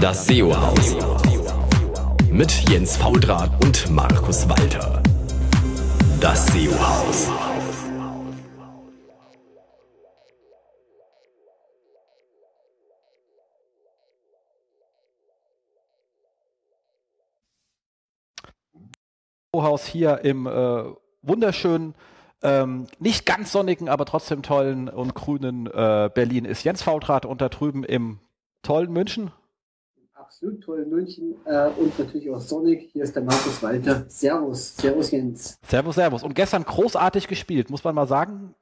Das SEO-Haus. Mit Jens Faudrat und Markus Walter. Das SEO-Haus. Haus hier im äh, wunderschönen, ähm, nicht ganz sonnigen, aber trotzdem tollen und grünen äh, Berlin ist Jens Fautrat und da drüben im tollen München. Absolut tollen München äh, und natürlich auch sonnig. Hier ist der Markus Walter. Servus, Servus Jens. Servus, Servus. Und gestern großartig gespielt, muss man mal sagen.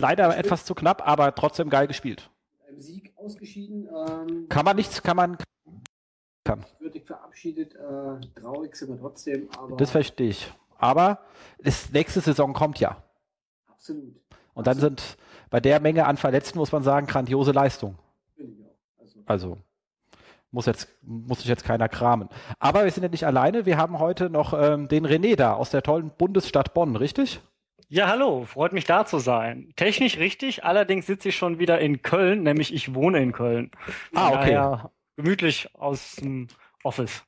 Leider Stimmt. etwas zu knapp, aber trotzdem geil gespielt. Mit Sieg ausgeschieden. Ähm, kann man nichts, kann man kann. Würdig verabschiedet, äh, traurig sind wir trotzdem. Das verstehe ich. Aber das nächste Saison kommt ja. Absolut. Und dann Absolut. sind bei der Menge an Verletzten, muss man sagen, grandiose Leistung. Also, also muss, jetzt, muss sich jetzt keiner kramen. Aber wir sind ja nicht alleine. Wir haben heute noch ähm, den René da aus der tollen Bundesstadt Bonn, richtig? Ja, hallo, freut mich da zu sein. Technisch richtig, allerdings sitze ich schon wieder in Köln, nämlich ich wohne in Köln. Ah, okay. Daher gemütlich aus dem Office.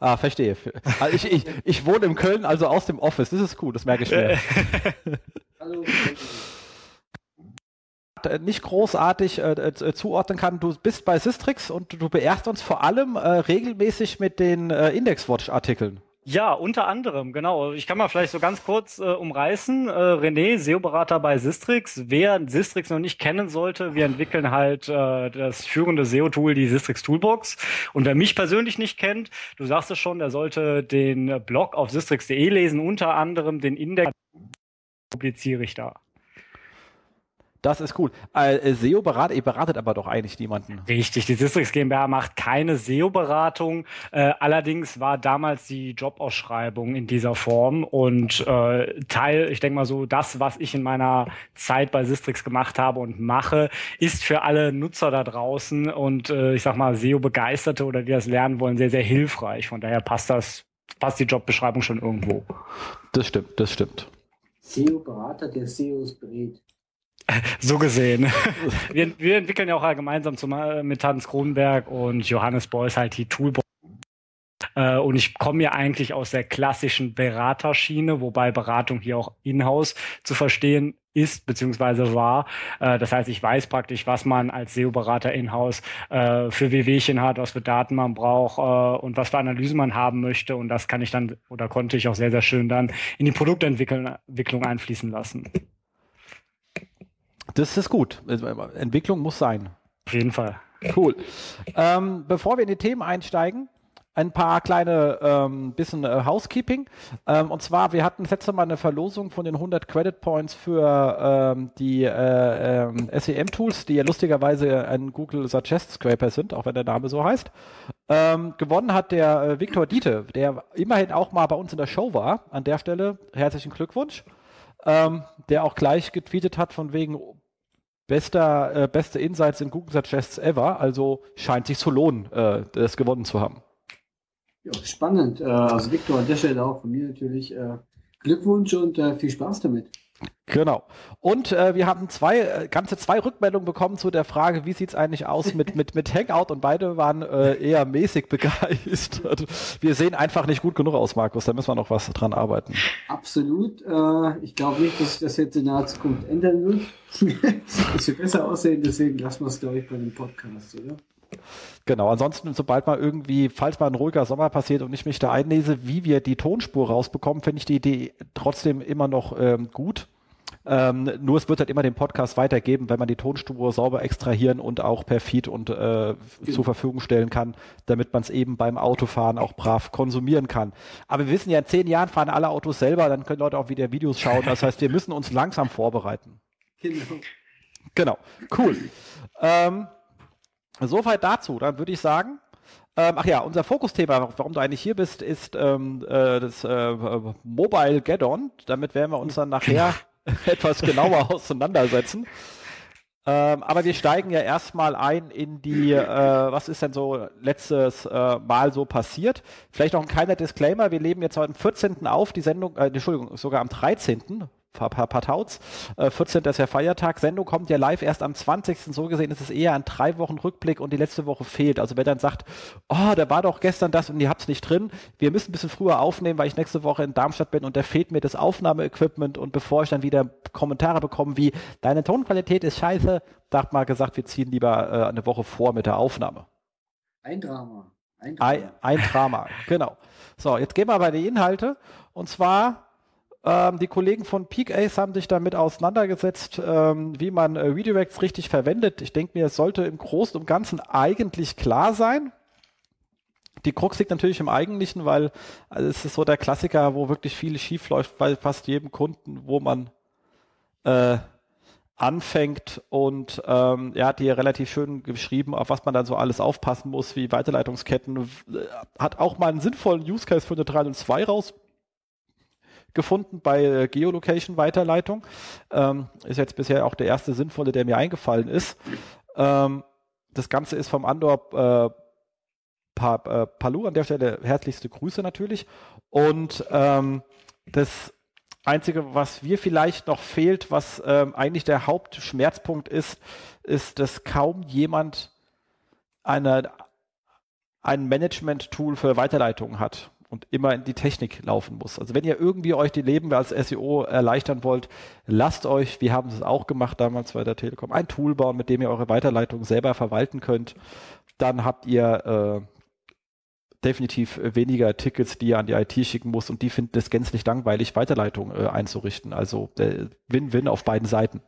Ah, verstehe. Also ich, ich, ich wohne in Köln, also aus dem Office. Das ist gut, das merke ich mir. Hallo. Nicht großartig äh, äh, zuordnen kann. Du bist bei Sistrix und du beehrst uns vor allem äh, regelmäßig mit den äh, Indexwatch-Artikeln. Ja, unter anderem, genau. Ich kann mal vielleicht so ganz kurz äh, umreißen. Äh, René, SEO-Berater bei Sistrix. Wer Sistrix noch nicht kennen sollte, wir entwickeln halt äh, das führende SEO-Tool, die Sistrix Toolbox. Und wer mich persönlich nicht kennt, du sagst es schon, der sollte den Blog auf sistrix.de lesen, unter anderem den Index publiziere ich da. Das ist cool. Äh, SEO beratet, ihr beratet aber doch eigentlich niemanden. Richtig, die Sistrix GmbH macht keine SEO-Beratung. Äh, allerdings war damals die Jobausschreibung in dieser Form und äh, Teil, ich denke mal so, das, was ich in meiner Zeit bei Sistrix gemacht habe und mache, ist für alle Nutzer da draußen und äh, ich sag mal SEO-Begeisterte oder die das lernen wollen, sehr, sehr hilfreich. Von daher passt das, passt die Jobbeschreibung schon irgendwo. Das stimmt, das stimmt. SEO-Berater, der SEOs berät. So gesehen. Wir, wir, entwickeln ja auch gemeinsam zum, mit Hans Kronenberg und Johannes Beuys halt die Toolbox. Äh, und ich komme ja eigentlich aus der klassischen Beraterschiene, wobei Beratung hier auch in-house zu verstehen ist beziehungsweise war. Äh, das heißt, ich weiß praktisch, was man als SEO-Berater in-house äh, für WWchen hat, was für Daten man braucht und was für Analysen man haben möchte. Und das kann ich dann oder konnte ich auch sehr, sehr schön dann in die Produktentwicklung einfließen lassen. Das ist gut. Entwicklung muss sein. Auf jeden Fall. Cool. Ähm, bevor wir in die Themen einsteigen, ein paar kleine ähm, bisschen äh, Housekeeping. Ähm, und zwar, wir hatten letzte Mal eine Verlosung von den 100 Credit Points für ähm, die äh, ähm, SEM-Tools, die ja lustigerweise ein Google Suggest Scraper sind, auch wenn der Name so heißt. Ähm, gewonnen hat der äh, Viktor Diete, der immerhin auch mal bei uns in der Show war. An der Stelle herzlichen Glückwunsch. Ähm, der auch gleich getweetet hat von wegen bester, äh, beste Insights in Google Suggests ever. Also scheint sich zu lohnen, äh, das gewonnen zu haben. Ja, spannend. Äh, also Victor, an der Stelle auch von mir natürlich äh, Glückwunsch und äh, viel Spaß damit. Genau. Und äh, wir haben zwei, äh, ganze zwei Rückmeldungen bekommen zu der Frage, wie sieht es eigentlich aus mit, mit, mit Hangout und beide waren äh, eher mäßig begeistert. Wir sehen einfach nicht gut genug aus, Markus. Da müssen wir noch was dran arbeiten. Absolut. Äh, ich glaube nicht, dass sich das jetzt in naher Zukunft ändern wird. Es wird besser aussehen, deswegen lassen wir es, glaube ich, bei dem Podcast, oder? Genau, ansonsten, sobald mal irgendwie, falls mal ein ruhiger Sommer passiert und ich mich da einlese, wie wir die Tonspur rausbekommen, finde ich die Idee trotzdem immer noch ähm, gut. Ähm, nur es wird halt immer den Podcast weitergeben, wenn man die Tonspur sauber extrahieren und auch per Feed und äh, zur Verfügung stellen kann, damit man es eben beim Autofahren auch brav konsumieren kann. Aber wir wissen ja, in zehn Jahren fahren alle Autos selber, dann können Leute auch wieder Videos schauen. Das heißt, wir müssen uns langsam vorbereiten. Genau. Genau, cool. Ähm, Soweit dazu. Dann würde ich sagen, ähm, ach ja, unser Fokusthema, warum du eigentlich hier bist, ist ähm, äh, das äh, Mobile Get-On. Damit werden wir uns dann nachher etwas genauer auseinandersetzen. Ähm, aber wir steigen ja erstmal ein in die, äh, was ist denn so letztes äh, Mal so passiert. Vielleicht noch ein kleiner Disclaimer, wir leben jetzt heute am 14. auf, die Sendung, äh, Entschuldigung, sogar am 13. Partauts. Äh, 14. ist ja Feiertag. Sendung kommt ja live erst am 20. So gesehen ist es eher ein drei Wochen Rückblick und die letzte Woche fehlt. Also wer dann sagt, oh, da war doch gestern das und ihr habt es nicht drin. Wir müssen ein bisschen früher aufnehmen, weil ich nächste Woche in Darmstadt bin und da fehlt mir das Aufnahmeequipment und bevor ich dann wieder Kommentare bekomme wie, deine Tonqualität ist scheiße, da hat mal gesagt, wir ziehen lieber äh, eine Woche vor mit der Aufnahme. Ein Drama. Ein Drama. Ein, ein Drama, genau. So, jetzt gehen wir bei den Inhalte. Und zwar ähm, die Kollegen von Peak Ace haben sich damit auseinandergesetzt, ähm, wie man äh, Redirects richtig verwendet. Ich denke mir, es sollte im Großen und Ganzen eigentlich klar sein. Die Krux liegt natürlich im Eigentlichen, weil also es ist so der Klassiker, wo wirklich viel schief läuft bei fast jedem Kunden, wo man äh, anfängt und ähm, er hat hier relativ schön geschrieben, auf was man dann so alles aufpassen muss, wie Weiterleitungsketten. Hat auch mal einen sinnvollen Use Case für eine 302 raus gefunden bei äh, Geolocation-Weiterleitung. Ähm, ist jetzt bisher auch der erste sinnvolle, der mir eingefallen ist. Ähm, das Ganze ist vom Andor äh, pa äh, Palu an der Stelle herzlichste Grüße natürlich. Und ähm, das Einzige, was wir vielleicht noch fehlt, was ähm, eigentlich der Hauptschmerzpunkt ist, ist, dass kaum jemand eine, ein Management-Tool für Weiterleitungen hat und immer in die Technik laufen muss. Also wenn ihr irgendwie euch die Leben als SEO erleichtern wollt, lasst euch, wir haben es auch gemacht damals bei der Telekom, ein Tool bauen, mit dem ihr eure Weiterleitung selber verwalten könnt. Dann habt ihr äh, definitiv weniger Tickets, die ihr an die IT schicken muss und die finden es gänzlich langweilig, Weiterleitung äh, einzurichten. Also Win-Win auf beiden Seiten.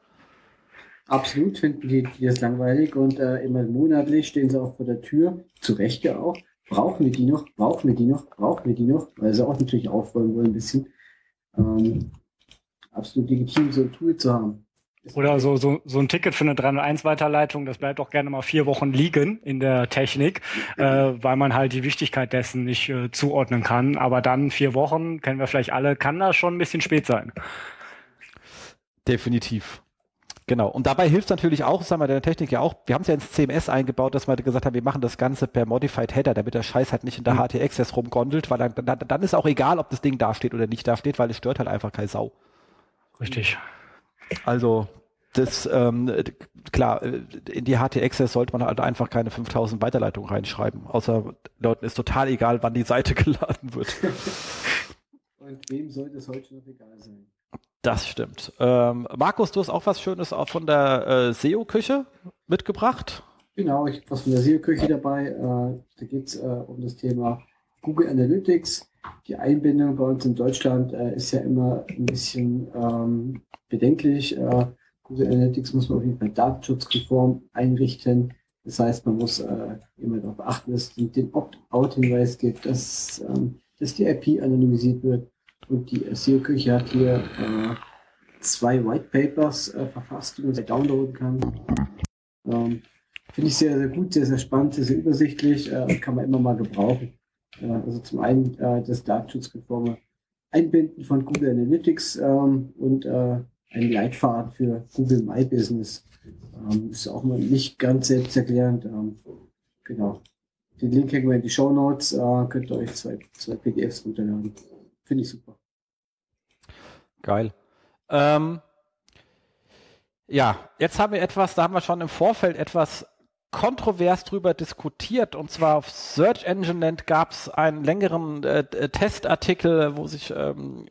Absolut finden die, die das langweilig und äh, immer monatlich stehen sie auch vor der Tür, zu Recht ja auch, brauchen wir die noch, brauchen wir die noch, brauchen wir die noch, weil sie auch natürlich aufräumen wollen ein bisschen. Ähm, absolut legitim, so ein Tool zu haben. Oder so, so, so ein Ticket für eine 301-Weiterleitung, das bleibt auch gerne mal vier Wochen liegen in der Technik, äh, weil man halt die Wichtigkeit dessen nicht äh, zuordnen kann. Aber dann vier Wochen, kennen wir vielleicht alle, kann das schon ein bisschen spät sein. Definitiv. Genau. Und dabei hilft natürlich auch, sagen wir der Technik ja auch, wir haben es ja ins CMS eingebaut, dass wir gesagt haben, wir machen das Ganze per Modified Header, damit der Scheiß halt nicht in der mhm. HT-Access rumgondelt, weil dann, dann, dann ist auch egal, ob das Ding da steht oder nicht da steht, weil es stört halt einfach keine Sau. Richtig. Also, das, ähm, klar, in die HT-Access sollte man halt einfach keine 5000 Weiterleitungen reinschreiben, außer Leuten ist total egal, wann die Seite geladen wird. Und wem sollte es heute noch egal sein? Das stimmt. Ähm, Markus, du hast auch was Schönes auch von der äh, SEO-Küche mitgebracht. Genau, ich habe was von der SEO-Küche dabei. Äh, da geht es äh, um das Thema Google Analytics. Die Einbindung bei uns in Deutschland äh, ist ja immer ein bisschen ähm, bedenklich. Äh, Google Analytics muss man auf jeden Fall datenschutzkonform einrichten. Das heißt, man muss äh, immer darauf achten, dass es den Opt-out-Hinweis gibt, dass, ähm, dass die IP anonymisiert wird und die SEO-Küche hat hier äh, zwei White Papers äh, verfasst, die man sich downloaden kann. Ähm, Finde ich sehr, sehr gut, sehr, sehr spannend, sehr, sehr übersichtlich, äh, kann man immer mal gebrauchen. Äh, also zum einen äh, das datenschutzkonforme Einbinden von Google Analytics ähm, und äh, ein Leitfaden für Google My Business. Ähm, ist auch mal nicht ganz selbsterklärend. Ähm, genau. Den Link hängen wir in die Show Notes. Äh, könnt ihr euch zwei, zwei PDFs runterladen. Finde ich super. Geil. Ähm, ja, jetzt haben wir etwas, da haben wir schon im Vorfeld etwas kontrovers drüber diskutiert. Und zwar auf Search Engine Land gab es einen längeren äh, Testartikel, wo sich ähm,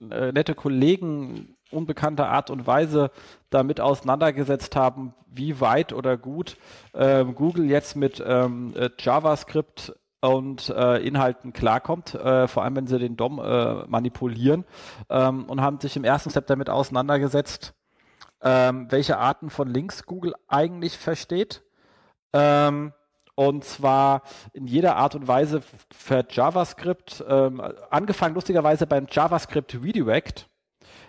äh, nette Kollegen unbekannter Art und Weise damit auseinandergesetzt haben, wie weit oder gut ähm, Google jetzt mit ähm, äh, JavaScript und äh, Inhalten klarkommt, äh, vor allem wenn sie den DOM äh, manipulieren ähm, und haben sich im ersten Step damit auseinandergesetzt, ähm, welche Arten von Links Google eigentlich versteht. Ähm, und zwar in jeder Art und Weise für JavaScript, ähm, angefangen lustigerweise beim JavaScript Redirect,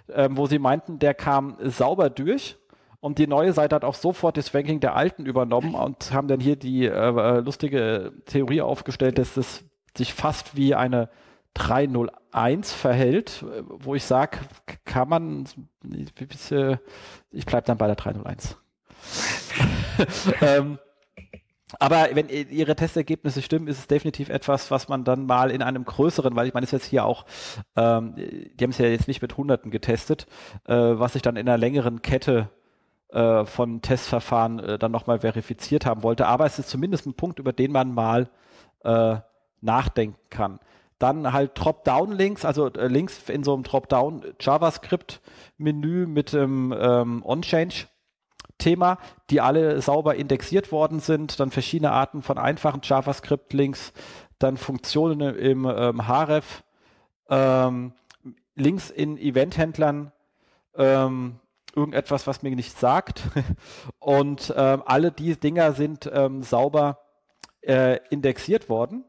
ähm, wo sie meinten, der kam sauber durch und die neue Seite hat auch sofort das Ranking der alten übernommen und haben dann hier die äh, lustige Theorie aufgestellt, dass es sich fast wie eine 301 verhält, wo ich sage, kann man, ich bleibe dann bei der 301. ähm, aber wenn Ihre Testergebnisse stimmen, ist es definitiv etwas, was man dann mal in einem größeren, weil ich meine, es ist jetzt hier auch, ähm, die haben es ja jetzt nicht mit Hunderten getestet, äh, was ich dann in einer längeren Kette äh, von Testverfahren äh, dann nochmal verifiziert haben wollte. Aber es ist zumindest ein Punkt, über den man mal äh, nachdenken kann. Dann halt Drop-Down-Links, also äh, Links in so einem Drop-Down JavaScript-Menü mit dem ähm, On-Change Thema, die alle sauber indexiert worden sind, dann verschiedene Arten von einfachen JavaScript-Links, dann Funktionen im ähm, href, ähm, Links in Eventhändlern, ähm, irgendetwas, was mir nichts sagt. Und ähm, alle diese Dinger sind ähm, sauber äh, indexiert worden.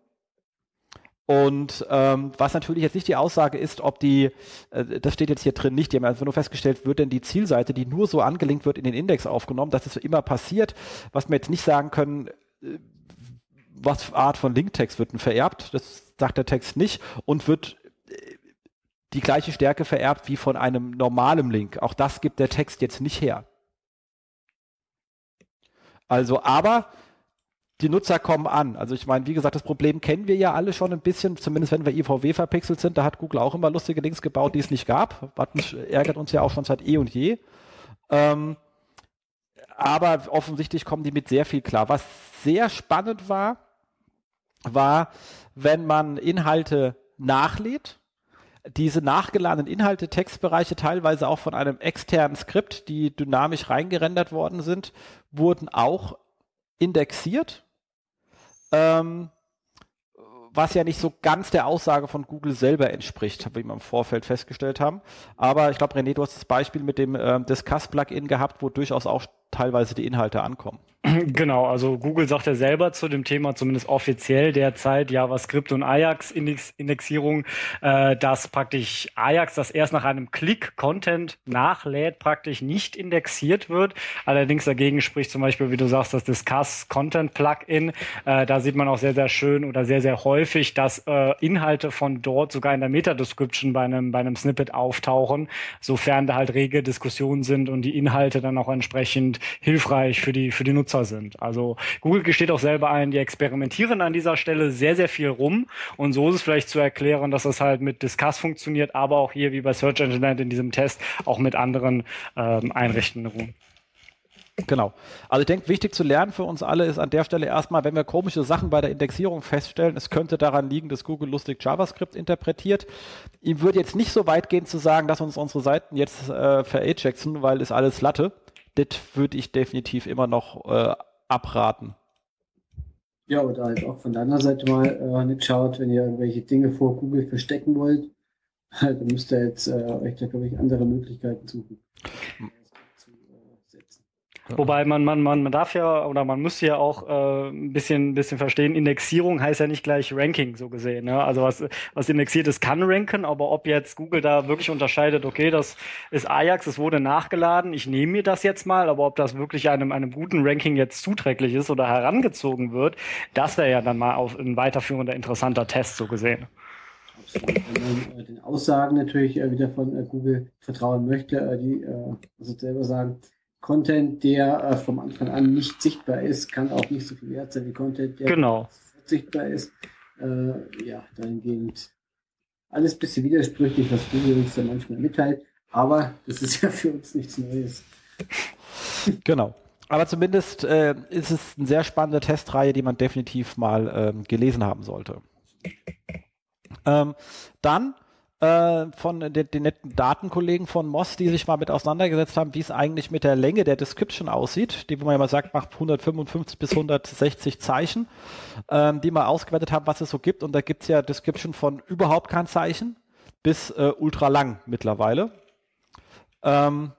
Und ähm, was natürlich jetzt nicht die Aussage ist, ob die, äh, das steht jetzt hier drin nicht, die haben einfach nur festgestellt, wird denn die Zielseite, die nur so angelinkt wird, in den Index aufgenommen, das immer passiert. Was wir jetzt nicht sagen können, äh, was Art von Linktext wird denn vererbt, das sagt der Text nicht und wird die gleiche Stärke vererbt wie von einem normalen Link. Auch das gibt der Text jetzt nicht her. Also, aber die Nutzer kommen an. Also ich meine, wie gesagt, das Problem kennen wir ja alle schon ein bisschen, zumindest wenn wir IVW verpixelt sind. Da hat Google auch immer lustige Links gebaut, die es nicht gab. Das ärgert uns ja auch schon seit eh und je. Ähm, aber offensichtlich kommen die mit sehr viel klar. Was sehr spannend war, war, wenn man Inhalte nachlädt, diese nachgeladenen Inhalte, Textbereiche, teilweise auch von einem externen Skript, die dynamisch reingerendert worden sind, wurden auch indexiert ähm, was ja nicht so ganz der Aussage von Google selber entspricht, wie wir im Vorfeld festgestellt haben. Aber ich glaube, René, du hast das Beispiel mit dem ähm, Discuss-Plugin gehabt, wo durchaus auch teilweise die Inhalte ankommen. Genau, also Google sagt ja selber zu dem Thema, zumindest offiziell derzeit, JavaScript und Ajax-Indexierung, äh, dass praktisch Ajax, das erst nach einem Klick Content nachlädt, praktisch nicht indexiert wird. Allerdings dagegen spricht zum Beispiel, wie du sagst, das Discuss Content Plugin. Äh, da sieht man auch sehr, sehr schön oder sehr, sehr häufig, dass äh, Inhalte von dort sogar in der Meta-Description bei einem, bei einem Snippet auftauchen, sofern da halt rege Diskussionen sind und die Inhalte dann auch entsprechend hilfreich für die, für die Nutzer Nutzer sind. Also Google gesteht auch selber ein, die experimentieren an dieser Stelle sehr, sehr viel rum. Und so ist es vielleicht zu erklären, dass das halt mit Discuss funktioniert, aber auch hier wie bei Search Engine in diesem Test auch mit anderen ähm, Einrichtungen. Genau. Also ich denke, wichtig zu lernen für uns alle ist an der Stelle erstmal, wenn wir komische Sachen bei der Indexierung feststellen, es könnte daran liegen, dass Google lustig JavaScript interpretiert. Ihm würde jetzt nicht so weit gehen zu sagen, dass uns unsere Seiten jetzt äh, ver-Ajaxen, weil ist alles Latte das würde ich definitiv immer noch äh, abraten. Ja, oder halt auch von deiner Seite mal äh, nicht schaut, wenn ihr irgendwelche Dinge vor Google verstecken wollt, dann müsst ihr jetzt äh, euch da, glaube ich, andere Möglichkeiten suchen. Wobei man, man, man, man darf ja oder man muss ja auch äh, ein bisschen, bisschen verstehen, Indexierung heißt ja nicht gleich Ranking so gesehen. Ne? Also was, was indexiert ist, kann ranken, aber ob jetzt Google da wirklich unterscheidet, okay, das ist Ajax, es wurde nachgeladen, ich nehme mir das jetzt mal, aber ob das wirklich einem, einem guten Ranking jetzt zuträglich ist oder herangezogen wird, das wäre ja dann mal auf ein weiterführender interessanter Test so gesehen. Absolut. Wenn man äh, den Aussagen natürlich äh, wieder von äh, Google vertrauen möchte, äh, die äh, also selber sagen, Content, der äh, vom Anfang an nicht sichtbar ist, kann auch nicht so viel wert sein wie Content, der genau. sichtbar ist. Äh, ja, dahingehend alles ein bisschen widersprüchlich, was Google uns da manchmal mitteilt, aber das ist ja für uns nichts Neues. Genau. Aber zumindest äh, ist es eine sehr spannende Testreihe, die man definitiv mal ähm, gelesen haben sollte. Ähm, dann äh, von den, den, netten Datenkollegen von Moss, die sich mal mit auseinandergesetzt haben, wie es eigentlich mit der Länge der Description aussieht, die wo man ja mal sagt, macht 155 bis 160 Zeichen, ähm, die mal ausgewertet haben, was es so gibt. Und da gibt es ja Description von überhaupt kein Zeichen bis äh, ultra lang mittlerweile. Ähm,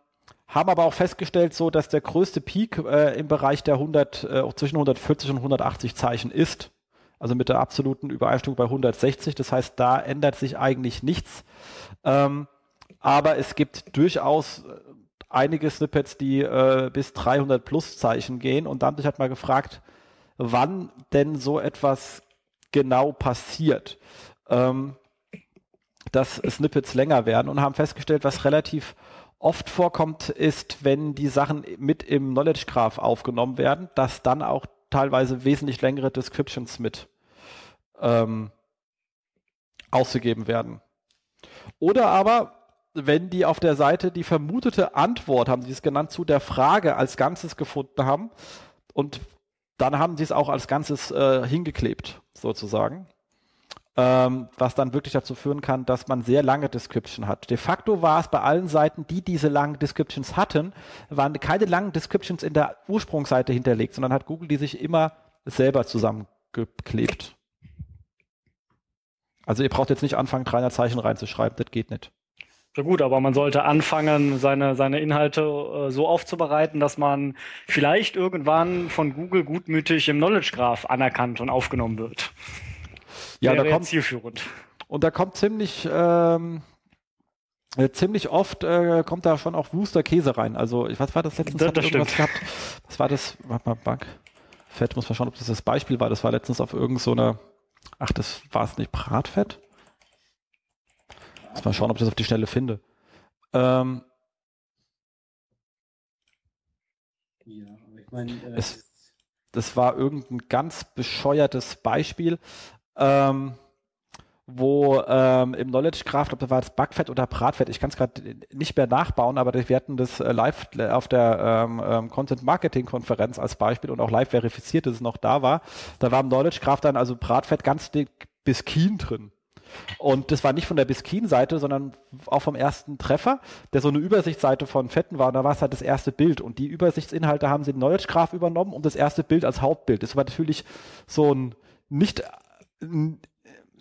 haben aber auch festgestellt, so dass der größte Peak äh, im Bereich der 100, äh, zwischen 140 und 180 Zeichen ist also mit der absoluten Übereinstimmung bei 160. Das heißt, da ändert sich eigentlich nichts. Ähm, aber es gibt durchaus äh, einige Snippets, die äh, bis 300 plus Zeichen gehen. Und dann habe ich halt mal gefragt, wann denn so etwas genau passiert, ähm, dass Snippets länger werden und haben festgestellt, was relativ oft vorkommt, ist, wenn die Sachen mit im Knowledge Graph aufgenommen werden, dass dann auch teilweise wesentlich längere Descriptions mit ähm, ausgegeben werden. Oder aber, wenn die auf der Seite die vermutete Antwort, haben sie es genannt, zu der Frage als Ganzes gefunden haben und dann haben sie es auch als Ganzes äh, hingeklebt, sozusagen. Ähm, was dann wirklich dazu führen kann, dass man sehr lange Description hat. De facto war es bei allen Seiten, die diese langen Descriptions hatten, waren keine langen Descriptions in der Ursprungsseite hinterlegt, sondern hat Google die sich immer selber zusammengeklebt. Also ihr braucht jetzt nicht anfangen, 300 Zeichen reinzuschreiben, das geht nicht. Ja gut, aber man sollte anfangen, seine, seine Inhalte äh, so aufzubereiten, dass man vielleicht irgendwann von Google gutmütig im Knowledge Graph anerkannt und aufgenommen wird. Ja, da kommt zielführend. Und da kommt ziemlich ähm, äh, ziemlich oft äh, kommt da schon auch Wooster Käse rein. Also, was war das letztens? Das, das stimmt. Gehabt? Was war das? Warte mal, Bug. Fett muss man schauen, ob das das Beispiel war. Das war letztens auf irgendeiner so Ach, das war es nicht Bratfett? Muss mal schauen, ob ich das auf die Stelle finde. Ähm, ja, aber ich meine. Äh, es, das war irgendein ganz bescheuertes Beispiel, ähm, wo ähm, im Knowledge Graph, ob da war das Backfett oder Bratfett, ich kann es gerade nicht mehr nachbauen, aber wir hatten das äh, live auf der ähm, ähm, Content Marketing Konferenz als Beispiel und auch live verifiziert, dass es noch da war. Da war im Knowledge Graph dann also Bratfett ganz dick bis Kien drin. Und das war nicht von der Biskin-Seite, sondern auch vom ersten Treffer, der so eine Übersichtsseite von Fetten war. Und da war es halt das erste Bild. Und die Übersichtsinhalte haben sie in Knowledge Graph übernommen und das erste Bild als Hauptbild. Das war natürlich so ein nicht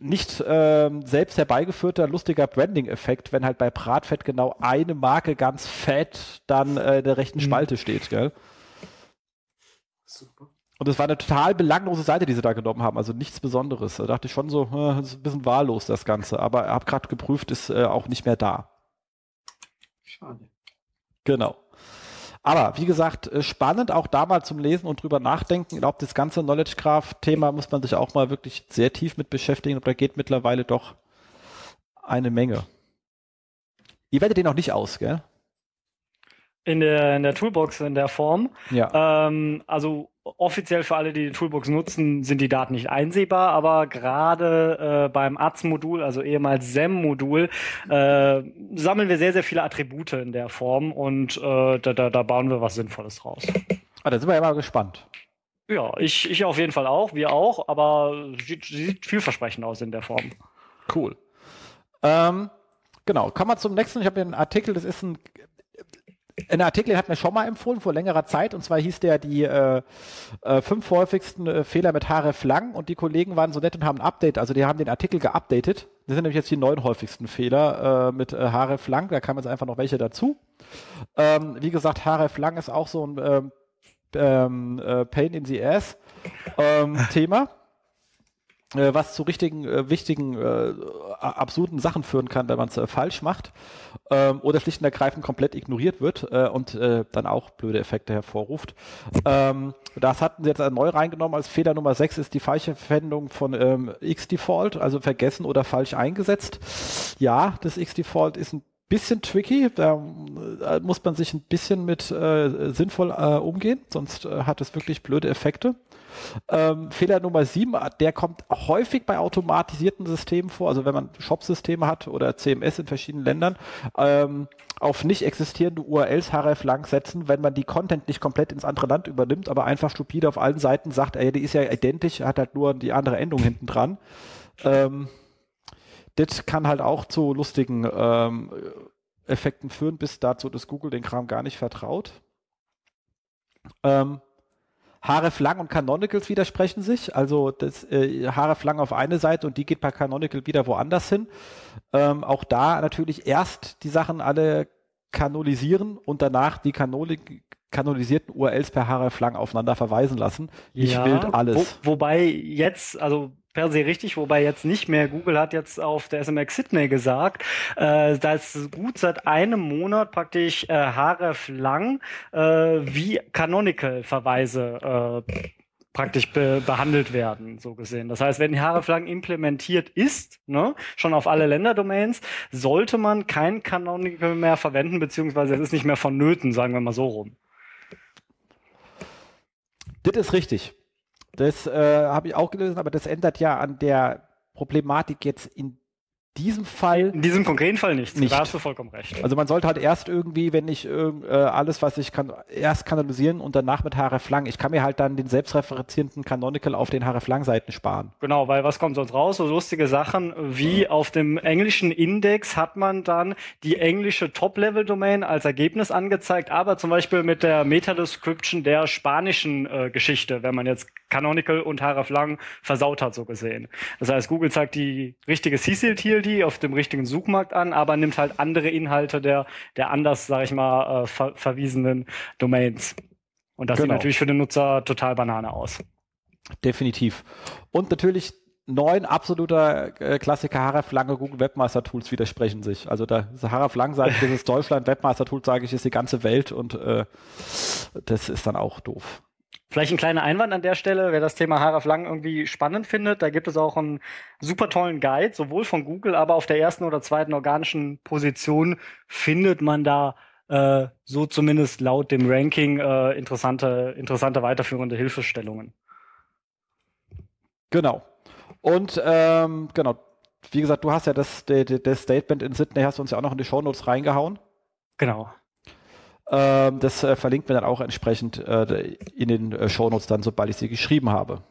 nicht ähm, selbst herbeigeführter lustiger Branding-Effekt, wenn halt bei Bratfett genau eine Marke ganz fett dann äh, in der rechten mhm. Spalte steht, gell? Super. Und es war eine total belanglose Seite, die sie da genommen haben, also nichts Besonderes. Da dachte ich schon so, äh, das ist ein bisschen wahllos, das Ganze. Aber ich habe gerade geprüft, ist äh, auch nicht mehr da. Schade. Genau. Aber wie gesagt, äh, spannend auch da mal zum Lesen und drüber nachdenken. Ich glaube, das ganze Knowledge Graph-Thema muss man sich auch mal wirklich sehr tief mit beschäftigen. Und da geht mittlerweile doch eine Menge. Ihr werdet den noch nicht aus, gell? In der, in der Toolbox in der Form. Ja. Ähm, also offiziell für alle, die die Toolbox nutzen, sind die Daten nicht einsehbar, aber gerade äh, beim AZ-Modul, also ehemals SEM-Modul, äh, sammeln wir sehr, sehr viele Attribute in der Form und äh, da, da, da bauen wir was Sinnvolles raus. Ah, da sind wir ja mal gespannt. Ja, ich, ich auf jeden Fall auch, wir auch, aber sieht, sieht vielversprechend aus in der Form. Cool. Ähm, genau, kommen wir zum nächsten. Ich habe hier einen Artikel, das ist ein ein Artikel hat mir schon mal empfohlen vor längerer Zeit und zwar hieß der die äh, äh, fünf häufigsten äh, Fehler mit href lang und die Kollegen waren so nett und haben ein Update, also die haben den Artikel geupdatet. Das sind nämlich jetzt die neun häufigsten Fehler äh, mit äh, href lang, da kamen jetzt einfach noch welche dazu. Ähm, wie gesagt, href lang ist auch so ein ähm, ähm, äh, Pain in the Ass ähm, Thema äh, was zu richtigen, äh, wichtigen, äh, absurden Sachen führen kann, wenn man es äh, falsch macht ähm, oder schlicht und ergreifend komplett ignoriert wird äh, und äh, dann auch blöde Effekte hervorruft. Ähm, das hatten sie jetzt neu reingenommen als Fehler Nummer 6 ist die falsche Verwendung von ähm, Xdefault, also vergessen oder falsch eingesetzt. Ja, das Xdefault ist ein bisschen tricky, da äh, muss man sich ein bisschen mit äh, sinnvoll äh, umgehen, sonst äh, hat es wirklich blöde Effekte. Ähm, Fehler Nummer 7, der kommt häufig bei automatisierten Systemen vor, also wenn man Shop-Systeme hat oder CMS in verschiedenen Ländern, ähm, auf nicht existierende URLs href lang setzen, wenn man die Content nicht komplett ins andere Land übernimmt, aber einfach stupide auf allen Seiten sagt, ey, die ist ja identisch, hat halt nur die andere Endung hinten dran. Ähm, das kann halt auch zu lustigen ähm, Effekten führen, bis dazu, dass Google den Kram gar nicht vertraut. Ähm, href lang und Canonicals widersprechen sich. Also das äh, href lang auf eine Seite und die geht bei Canonical wieder woanders hin. Ähm, auch da natürlich erst die Sachen alle kanonisieren und danach die Kanonik kanonisierten URLs per href lang aufeinander verweisen lassen. Ich ja, will alles. Wo, wobei jetzt, also per se richtig, wobei jetzt nicht mehr. Google hat jetzt auf der SMX Sydney gesagt, äh, dass gut seit einem Monat praktisch äh, href lang äh, wie Canonical-Verweise äh, praktisch be behandelt werden, so gesehen. Das heißt, wenn href lang implementiert ist, ne, schon auf alle Länderdomains, sollte man kein Canonical mehr verwenden, beziehungsweise es ist nicht mehr vonnöten, sagen wir mal so rum. Das ist richtig. Das äh, habe ich auch gelesen, aber das ändert ja an der Problematik jetzt in diesem Fall. In diesem konkreten Fall nicht. nicht. Da hast du vollkommen recht. Also man sollte halt erst irgendwie, wenn ich äh, alles, was ich kann, erst kanalisieren und danach mit hreflang. Ich kann mir halt dann den selbstreferenzierenden Canonical auf den hreflang-Seiten sparen. Genau, weil was kommt sonst raus? So lustige Sachen wie auf dem englischen Index hat man dann die englische Top-Level-Domain als Ergebnis angezeigt, aber zum Beispiel mit der Meta-Description der spanischen äh, Geschichte, wenn man jetzt Canonical und hreflang versaut hat, so gesehen. Das heißt, Google zeigt die richtige CCL-Tier die auf dem richtigen Suchmarkt an, aber nimmt halt andere Inhalte der, der anders, sag ich mal, äh, ver verwiesenen Domains. Und das genau. sieht natürlich für den Nutzer total Banane aus. Definitiv. Und natürlich neun absoluter äh, Klassiker Haraf Lange Google Webmaster Tools widersprechen sich. Also da Haraf Lang sagt, das ist Deutschland, Webmaster Tools sage ich, ist die ganze Welt und äh, das ist dann auch doof. Vielleicht ein kleiner Einwand an der Stelle, wer das Thema Haare Lang irgendwie spannend findet, da gibt es auch einen super tollen Guide, sowohl von Google, aber auf der ersten oder zweiten organischen Position findet man da äh, so zumindest laut dem Ranking äh, interessante, interessante weiterführende Hilfestellungen. Genau. Und ähm, genau, wie gesagt, du hast ja das, das Statement in Sydney, hast du uns ja auch noch in die Shownotes reingehauen. Genau. Ähm, das äh, verlinkt mir dann auch entsprechend äh, in den äh, Shownotes dann, sobald ich sie geschrieben habe.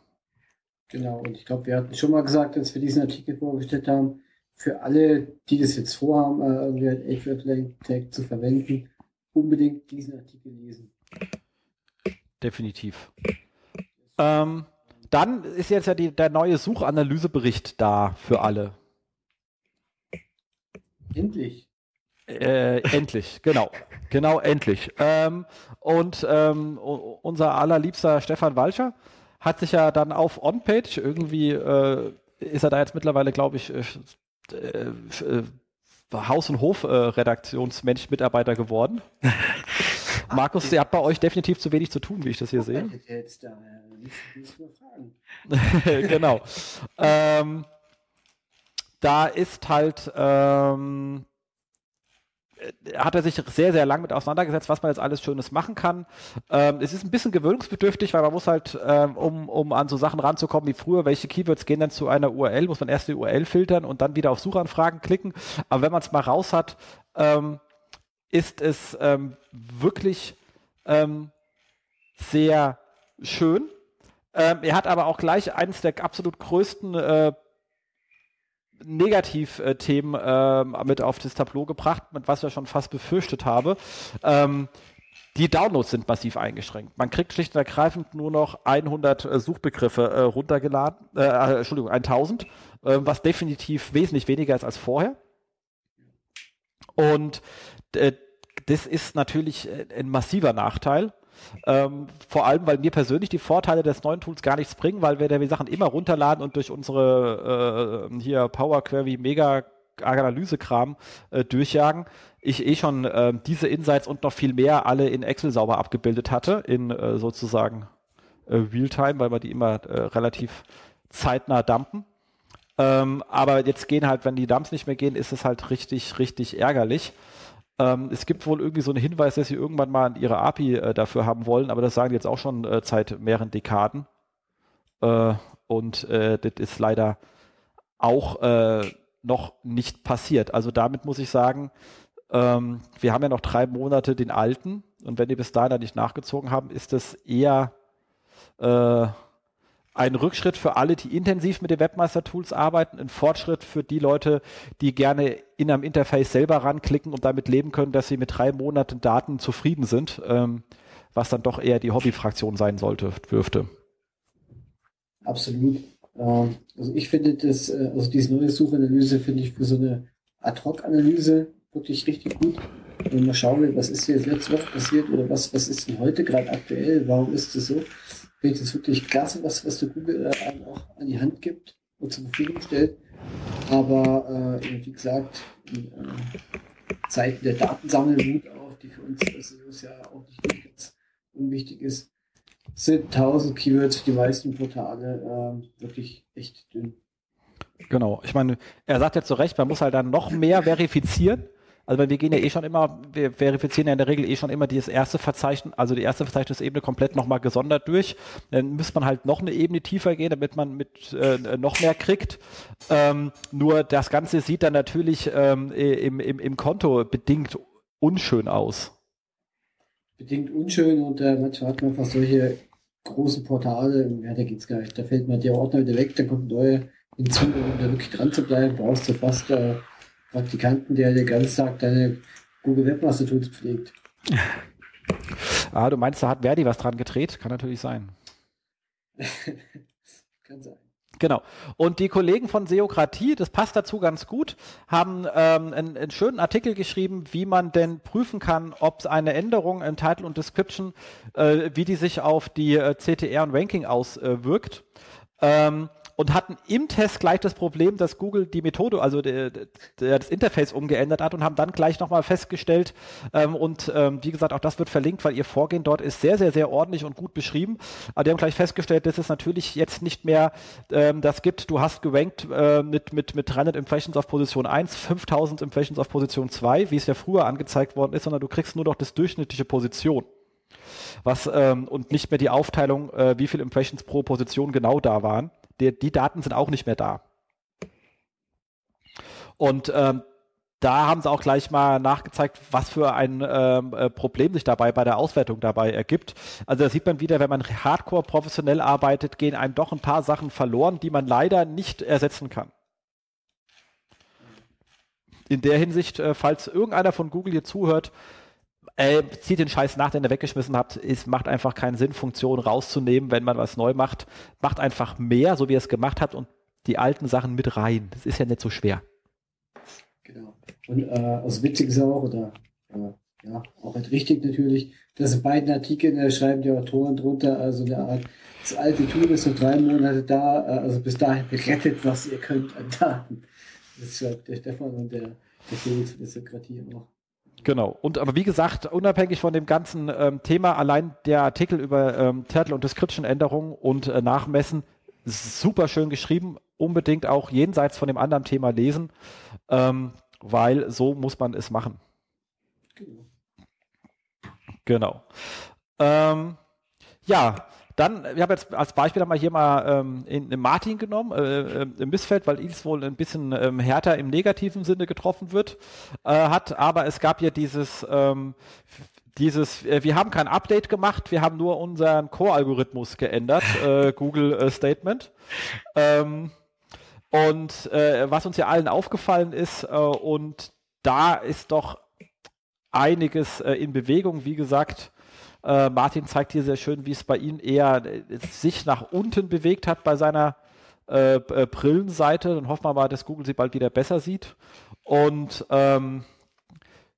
Genau, und ich glaube, wir hatten schon mal gesagt, als wir diesen Artikel vorgestellt haben, für alle, die das jetzt vorhaben, äh, irgendwie ein halt Tag zu verwenden, unbedingt diesen Artikel lesen. Definitiv. Ähm, dann ist jetzt ja die, der neue Suchanalysebericht da für alle. Endlich. Äh, endlich, genau. Genau, endlich. Ähm, und ähm, unser allerliebster Stefan Walcher hat sich ja dann auf OnPage irgendwie, äh, ist er da jetzt mittlerweile, glaube ich, äh, äh, Haus- und Hof-Redaktionsmensch, Mitarbeiter geworden. Markus, ihr habt bei euch definitiv zu wenig zu tun, wie ich das hier sehe. Jetzt da, genau. ähm, da ist halt ähm, hat er sich sehr, sehr lang mit auseinandergesetzt, was man jetzt alles Schönes machen kann. Ähm, es ist ein bisschen gewöhnungsbedürftig, weil man muss halt, ähm, um, um an so Sachen ranzukommen wie früher, welche Keywords gehen dann zu einer URL, muss man erst die URL filtern und dann wieder auf Suchanfragen klicken. Aber wenn man es mal raus hat, ähm, ist es ähm, wirklich ähm, sehr schön. Ähm, er hat aber auch gleich eines der absolut größten äh, Negativthemen äh, mit auf das Tableau gebracht, mit was ich schon fast befürchtet habe. Ähm, die Downloads sind massiv eingeschränkt. Man kriegt schlicht und ergreifend nur noch 100 äh, Suchbegriffe äh, runtergeladen, äh, äh Entschuldigung, 1000, äh, was definitiv wesentlich weniger ist als vorher. Und äh, das ist natürlich ein massiver Nachteil. Ähm, vor allem, weil mir persönlich die Vorteile des neuen Tools gar nichts bringen, weil wir die Sachen immer runterladen und durch unsere äh, hier Power Query Mega Analyse-Kram äh, durchjagen. Ich eh schon äh, diese Insights und noch viel mehr alle in Excel sauber abgebildet hatte, in äh, sozusagen äh, Realtime, weil wir die immer äh, relativ zeitnah dumpen. Ähm, aber jetzt gehen halt, wenn die Dumps nicht mehr gehen, ist es halt richtig, richtig ärgerlich. Ähm, es gibt wohl irgendwie so einen Hinweis, dass sie irgendwann mal ihre API äh, dafür haben wollen, aber das sagen die jetzt auch schon äh, seit mehreren Dekaden. Äh, und äh, das ist leider auch äh, noch nicht passiert. Also damit muss ich sagen, ähm, wir haben ja noch drei Monate den alten und wenn die bis dahin nicht nachgezogen haben, ist das eher äh, ein Rückschritt für alle, die intensiv mit den Webmaster-Tools arbeiten, ein Fortschritt für die Leute, die gerne in einem Interface selber ranklicken und damit leben können, dass sie mit drei Monaten Daten zufrieden sind, ähm, was dann doch eher die Hobbyfraktion sein sollte, dürfte. Absolut. Ähm, also ich finde das, äh, also diese neue Suchanalyse finde ich für so eine Ad-Hoc-Analyse wirklich richtig gut. Wenn man schauen will, was ist hier jetzt letzte Woche passiert oder was, was ist denn heute gerade aktuell, warum ist es so? Finde ich das wirklich klasse, was, was der Google äh, auch an die Hand gibt und zur Verfügung stellt. Aber äh, wie gesagt, in äh, Zeiten der Datensammelwut auch, die für uns das ist ja auch nicht ganz unwichtig ist, sind 1000 Keywords für die meisten Portale äh, wirklich echt dünn. Genau, ich meine, er sagt jetzt zu Recht, man muss halt dann noch mehr verifizieren. Also wir gehen ja eh schon immer, wir verifizieren ja in der Regel eh schon immer das erste Verzeichnis, also die erste Verzeichnisebene komplett nochmal gesondert durch. Dann müsste man halt noch eine Ebene tiefer gehen, damit man mit äh, noch mehr kriegt. Ähm, nur das Ganze sieht dann natürlich ähm, im, im, im Konto bedingt unschön aus. Bedingt unschön und äh, manchmal hat man einfach solche großen Portale, ja, da geht's gar nicht. Da fällt man der Ordner wieder weg, dann kommt neue hinzu, um da wirklich dran zu bleiben, brauchst du fast äh, Praktikanten, der den ganzen Tag deine Google Webmaster Tools pflegt. Ah, du meinst, da hat Verdi was dran gedreht? Kann natürlich sein. Kann sein. Genau. Und die Kollegen von Seokratie, das passt dazu ganz gut, haben ähm, einen, einen, schönen Artikel geschrieben, wie man denn prüfen kann, ob eine Änderung in Title und Description, äh, wie die sich auf die äh, CTR und Ranking auswirkt. Äh, ähm, und hatten im Test gleich das Problem, dass Google die Methode, also der, der, das Interface umgeändert hat und haben dann gleich nochmal festgestellt ähm, und ähm, wie gesagt, auch das wird verlinkt, weil ihr Vorgehen dort ist sehr, sehr, sehr ordentlich und gut beschrieben. Aber die haben gleich festgestellt, dass es natürlich jetzt nicht mehr ähm, das gibt, du hast gerankt äh, mit, mit, mit 300 Impressions auf Position 1, 5000 Impressions auf Position 2, wie es ja früher angezeigt worden ist, sondern du kriegst nur noch das durchschnittliche Position. Was ähm, und nicht mehr die Aufteilung, äh, wie viele Impressions pro Position genau da waren die, die Daten sind auch nicht mehr da. Und ähm, da haben sie auch gleich mal nachgezeigt, was für ein ähm, äh, Problem sich dabei bei der Auswertung dabei ergibt. Also da sieht man wieder, wenn man hardcore professionell arbeitet, gehen einem doch ein paar Sachen verloren, die man leider nicht ersetzen kann. In der Hinsicht, äh, falls irgendeiner von Google hier zuhört, äh, zieht den Scheiß nach, den ihr weggeschmissen habt. Es macht einfach keinen Sinn, Funktionen rauszunehmen, wenn man was neu macht. Macht einfach mehr, so wie ihr es gemacht habt, und die alten Sachen mit rein. Das ist ja nicht so schwer. Genau. Und äh, also witzig ist auch, oder äh, ja, auch halt richtig natürlich, dass in beiden Artikeln äh, schreiben die Autoren drunter, also eine Art, das alte Tool ist noch drei Monate da, äh, also bis dahin gerettet, was ihr könnt an Daten. Das schreibt der Stefan und der, der Felix der Sekretärin auch. Genau. Und aber wie gesagt, unabhängig von dem ganzen ähm, Thema, allein der Artikel über ähm, Title und Description-Änderungen und äh, Nachmessen, super schön geschrieben. Unbedingt auch jenseits von dem anderen Thema lesen, ähm, weil so muss man es machen. Genau. genau. Ja, dann, ich habe jetzt als Beispiel mal hier mal ähm, in, in Martin genommen, äh, äh, im Missfeld, weil ihn wohl ein bisschen ähm, härter im negativen Sinne getroffen wird, äh, hat, aber es gab ja dieses, ähm, dieses, äh, wir haben kein Update gemacht, wir haben nur unseren Core-Algorithmus geändert, äh, Google äh, Statement. Ähm, und äh, was uns ja allen aufgefallen ist, äh, und da ist doch einiges äh, in Bewegung, wie gesagt, äh, Martin zeigt hier sehr schön, wie es bei ihm eher äh, sich nach unten bewegt hat bei seiner äh, äh, Brillenseite. Dann hoffen wir mal, dass Google sie bald wieder besser sieht. Und ähm,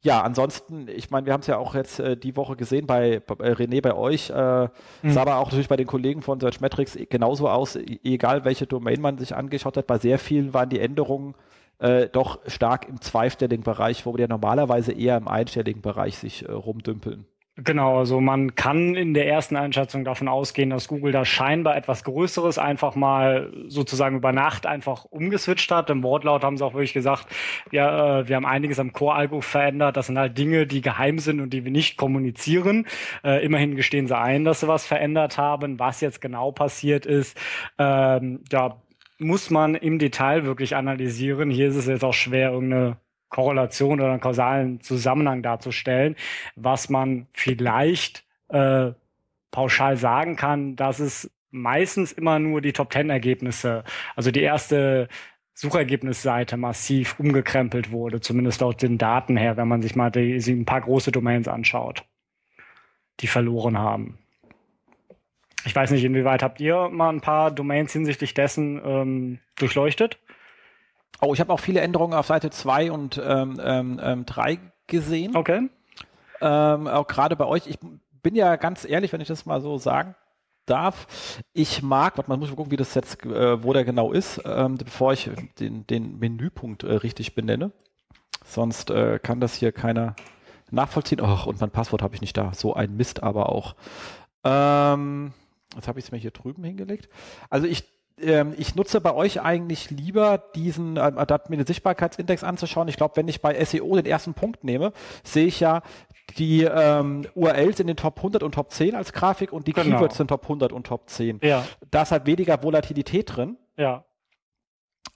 ja, ansonsten, ich meine, wir haben es ja auch jetzt äh, die Woche gesehen bei, bei äh, René, bei euch, äh, mhm. sah aber auch natürlich bei den Kollegen von Searchmetrics genauso aus, e, egal welche Domain man sich angeschaut hat, bei sehr vielen waren die Änderungen äh, doch stark im zweistelligen Bereich, wo wir ja normalerweise eher im einstelligen Bereich sich äh, rumdümpeln. Genau, also man kann in der ersten Einschätzung davon ausgehen, dass Google da scheinbar etwas Größeres einfach mal sozusagen über Nacht einfach umgeswitcht hat. Im Wortlaut haben sie auch wirklich gesagt, ja, äh, wir haben einiges am Core-Algo verändert. Das sind halt Dinge, die geheim sind und die wir nicht kommunizieren. Äh, immerhin gestehen sie ein, dass sie was verändert haben. Was jetzt genau passiert ist, ähm, da muss man im Detail wirklich analysieren. Hier ist es jetzt auch schwer, irgendeine Korrelation oder einen kausalen Zusammenhang darzustellen, was man vielleicht äh, pauschal sagen kann, dass es meistens immer nur die Top Ten Ergebnisse, also die erste Suchergebnisseite massiv umgekrempelt wurde, zumindest laut den Daten her, wenn man sich mal die, ein paar große Domains anschaut, die verloren haben. Ich weiß nicht, inwieweit habt ihr mal ein paar Domains hinsichtlich dessen ähm, durchleuchtet? Oh, ich habe auch viele Änderungen auf Seite 2 und 3 ähm, ähm, ähm gesehen. Okay. Ähm, auch gerade bei euch. Ich bin ja ganz ehrlich, wenn ich das mal so sagen darf. Ich mag, warte, man muss mal gucken, wie das jetzt, äh, wo der genau ist, ähm, bevor ich den, den Menüpunkt äh, richtig benenne. Sonst äh, kann das hier keiner nachvollziehen. Ach, und mein Passwort habe ich nicht da. So ein Mist aber auch. Ähm, jetzt habe ich es mir hier drüben hingelegt. Also ich ähm, ich nutze bei euch eigentlich lieber diesen, äh, mir den Sichtbarkeitsindex anzuschauen. Ich glaube, wenn ich bei SEO den ersten Punkt nehme, sehe ich ja die ähm, URLs in den Top 100 und Top 10 als Grafik und die genau. Keywords sind Top 100 und Top 10. Ja. Da ist halt weniger Volatilität drin. Ja.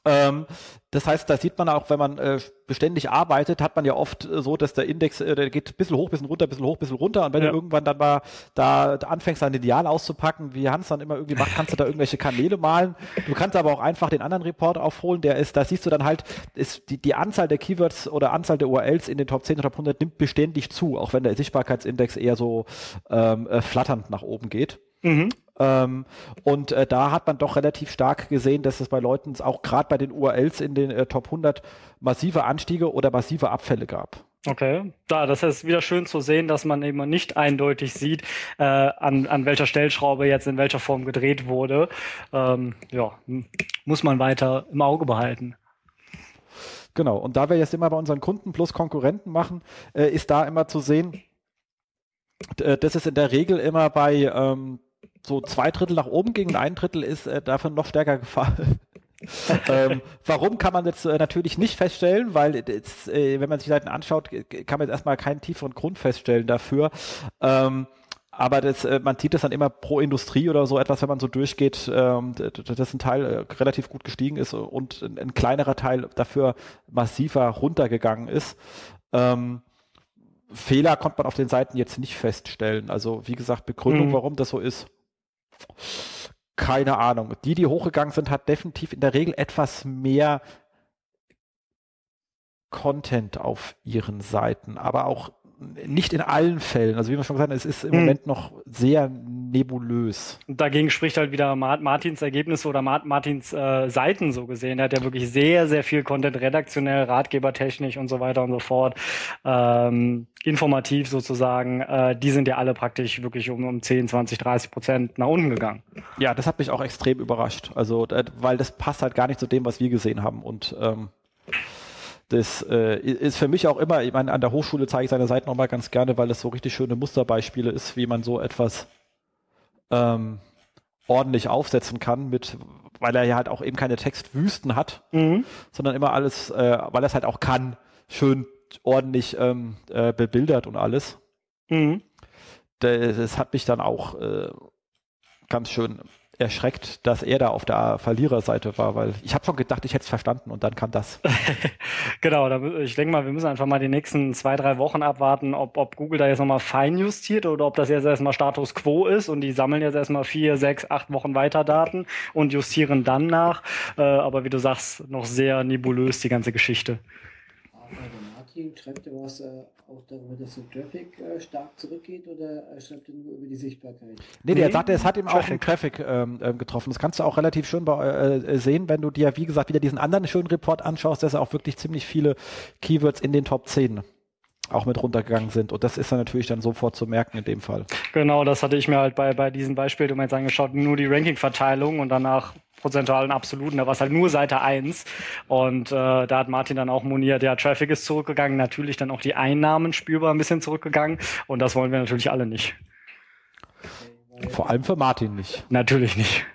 Ähm, das heißt, da sieht man auch, wenn man äh, beständig arbeitet, hat man ja oft äh, so, dass der Index, äh, der geht ein bisschen hoch, bisschen runter, bisschen hoch, bisschen runter. Und wenn ja. du irgendwann dann mal da, da anfängst, dein Ideal auszupacken, wie Hans dann immer irgendwie macht, kannst du da irgendwelche Kanäle malen. Du kannst aber auch einfach den anderen Report aufholen, der ist, da siehst du dann halt, ist die, die Anzahl der Keywords oder Anzahl der URLs in den Top 10 oder Top 100 nimmt beständig zu, auch wenn der Sichtbarkeitsindex eher so ähm, äh, flatternd nach oben geht. Mhm. Ähm, und äh, da hat man doch relativ stark gesehen, dass es bei Leuten auch gerade bei den URLs in den äh, Top 100 massive Anstiege oder massive Abfälle gab. Okay, da, das ist wieder schön zu sehen, dass man eben nicht eindeutig sieht, äh, an, an welcher Stellschraube jetzt in welcher Form gedreht wurde. Ähm, ja, muss man weiter im Auge behalten. Genau, und da wir jetzt immer bei unseren Kunden plus Konkurrenten machen, äh, ist da immer zu sehen, äh, das ist in der Regel immer bei ähm, so zwei Drittel nach oben ging und ein Drittel ist äh, davon noch stärker gefallen. ähm, warum kann man jetzt äh, natürlich nicht feststellen, weil jetzt, äh, wenn man sich die Seiten anschaut, kann man jetzt erstmal keinen tieferen Grund feststellen dafür. Ähm, aber das, äh, man sieht das dann immer pro Industrie oder so etwas, wenn man so durchgeht, ähm, dass ein Teil äh, relativ gut gestiegen ist und ein, ein kleinerer Teil dafür massiver runtergegangen ist. Ähm, Fehler konnte man auf den Seiten jetzt nicht feststellen. Also wie gesagt, Begründung, mhm. warum das so ist, keine Ahnung. Die, die hochgegangen sind, hat definitiv in der Regel etwas mehr Content auf ihren Seiten, aber auch nicht in allen Fällen. Also wie wir schon gesagt haben, es ist im hm. Moment noch sehr nebulös. Dagegen spricht halt wieder Martins Ergebnisse oder Martins äh, Seiten so gesehen. Er hat ja wirklich sehr, sehr viel Content redaktionell, ratgebertechnisch und so weiter und so fort. Ähm, informativ sozusagen. Äh, die sind ja alle praktisch wirklich um, um 10, 20, 30 Prozent nach unten gegangen. Ja, das hat mich auch extrem überrascht. Also, weil das passt halt gar nicht zu dem, was wir gesehen haben. Und ähm, das äh, ist für mich auch immer, ich meine, an der Hochschule zeige ich seine Seiten nochmal ganz gerne, weil es so richtig schöne Musterbeispiele ist, wie man so etwas ähm, ordentlich aufsetzen kann, mit, weil er ja halt auch eben keine Textwüsten hat, mhm. sondern immer alles, äh, weil er es halt auch kann, schön ordentlich ähm, äh, bebildert und alles. Mhm. Das, das, hat mich dann auch äh, ganz schön erschreckt, dass er da auf der Verliererseite war, weil ich habe schon gedacht, ich hätte es verstanden und dann kam das. genau, ich denke mal, wir müssen einfach mal die nächsten zwei, drei Wochen abwarten, ob, ob Google da jetzt nochmal fein justiert oder ob das jetzt erstmal Status quo ist und die sammeln jetzt erstmal vier, sechs, acht Wochen weiter Daten und justieren dann nach. Äh, aber wie du sagst, noch sehr nebulös die ganze Geschichte. Martin, schreibt er was äh, auch darüber, dass der Traffic äh, stark zurückgeht oder äh, schreibt er nur über die Sichtbarkeit? Nee, der nee. sagt, es hat ihm auch den Traffic ähm, ähm, getroffen. Das kannst du auch relativ schön bei, äh, sehen, wenn du dir, wie gesagt, wieder diesen anderen schönen Report anschaust, dass er auch wirklich ziemlich viele Keywords in den Top 10 auch mit runtergegangen sind. Und das ist dann natürlich dann sofort zu merken in dem Fall. Genau, das hatte ich mir halt bei, bei diesem Beispiel du meinst angeschaut, nur die Ranking-Verteilung und danach prozentualen Absoluten, da war es halt nur Seite 1. Und äh, da hat Martin dann auch moniert, ja, Traffic ist zurückgegangen, natürlich dann auch die Einnahmen spürbar ein bisschen zurückgegangen. Und das wollen wir natürlich alle nicht. Vor allem für Martin nicht. Natürlich nicht.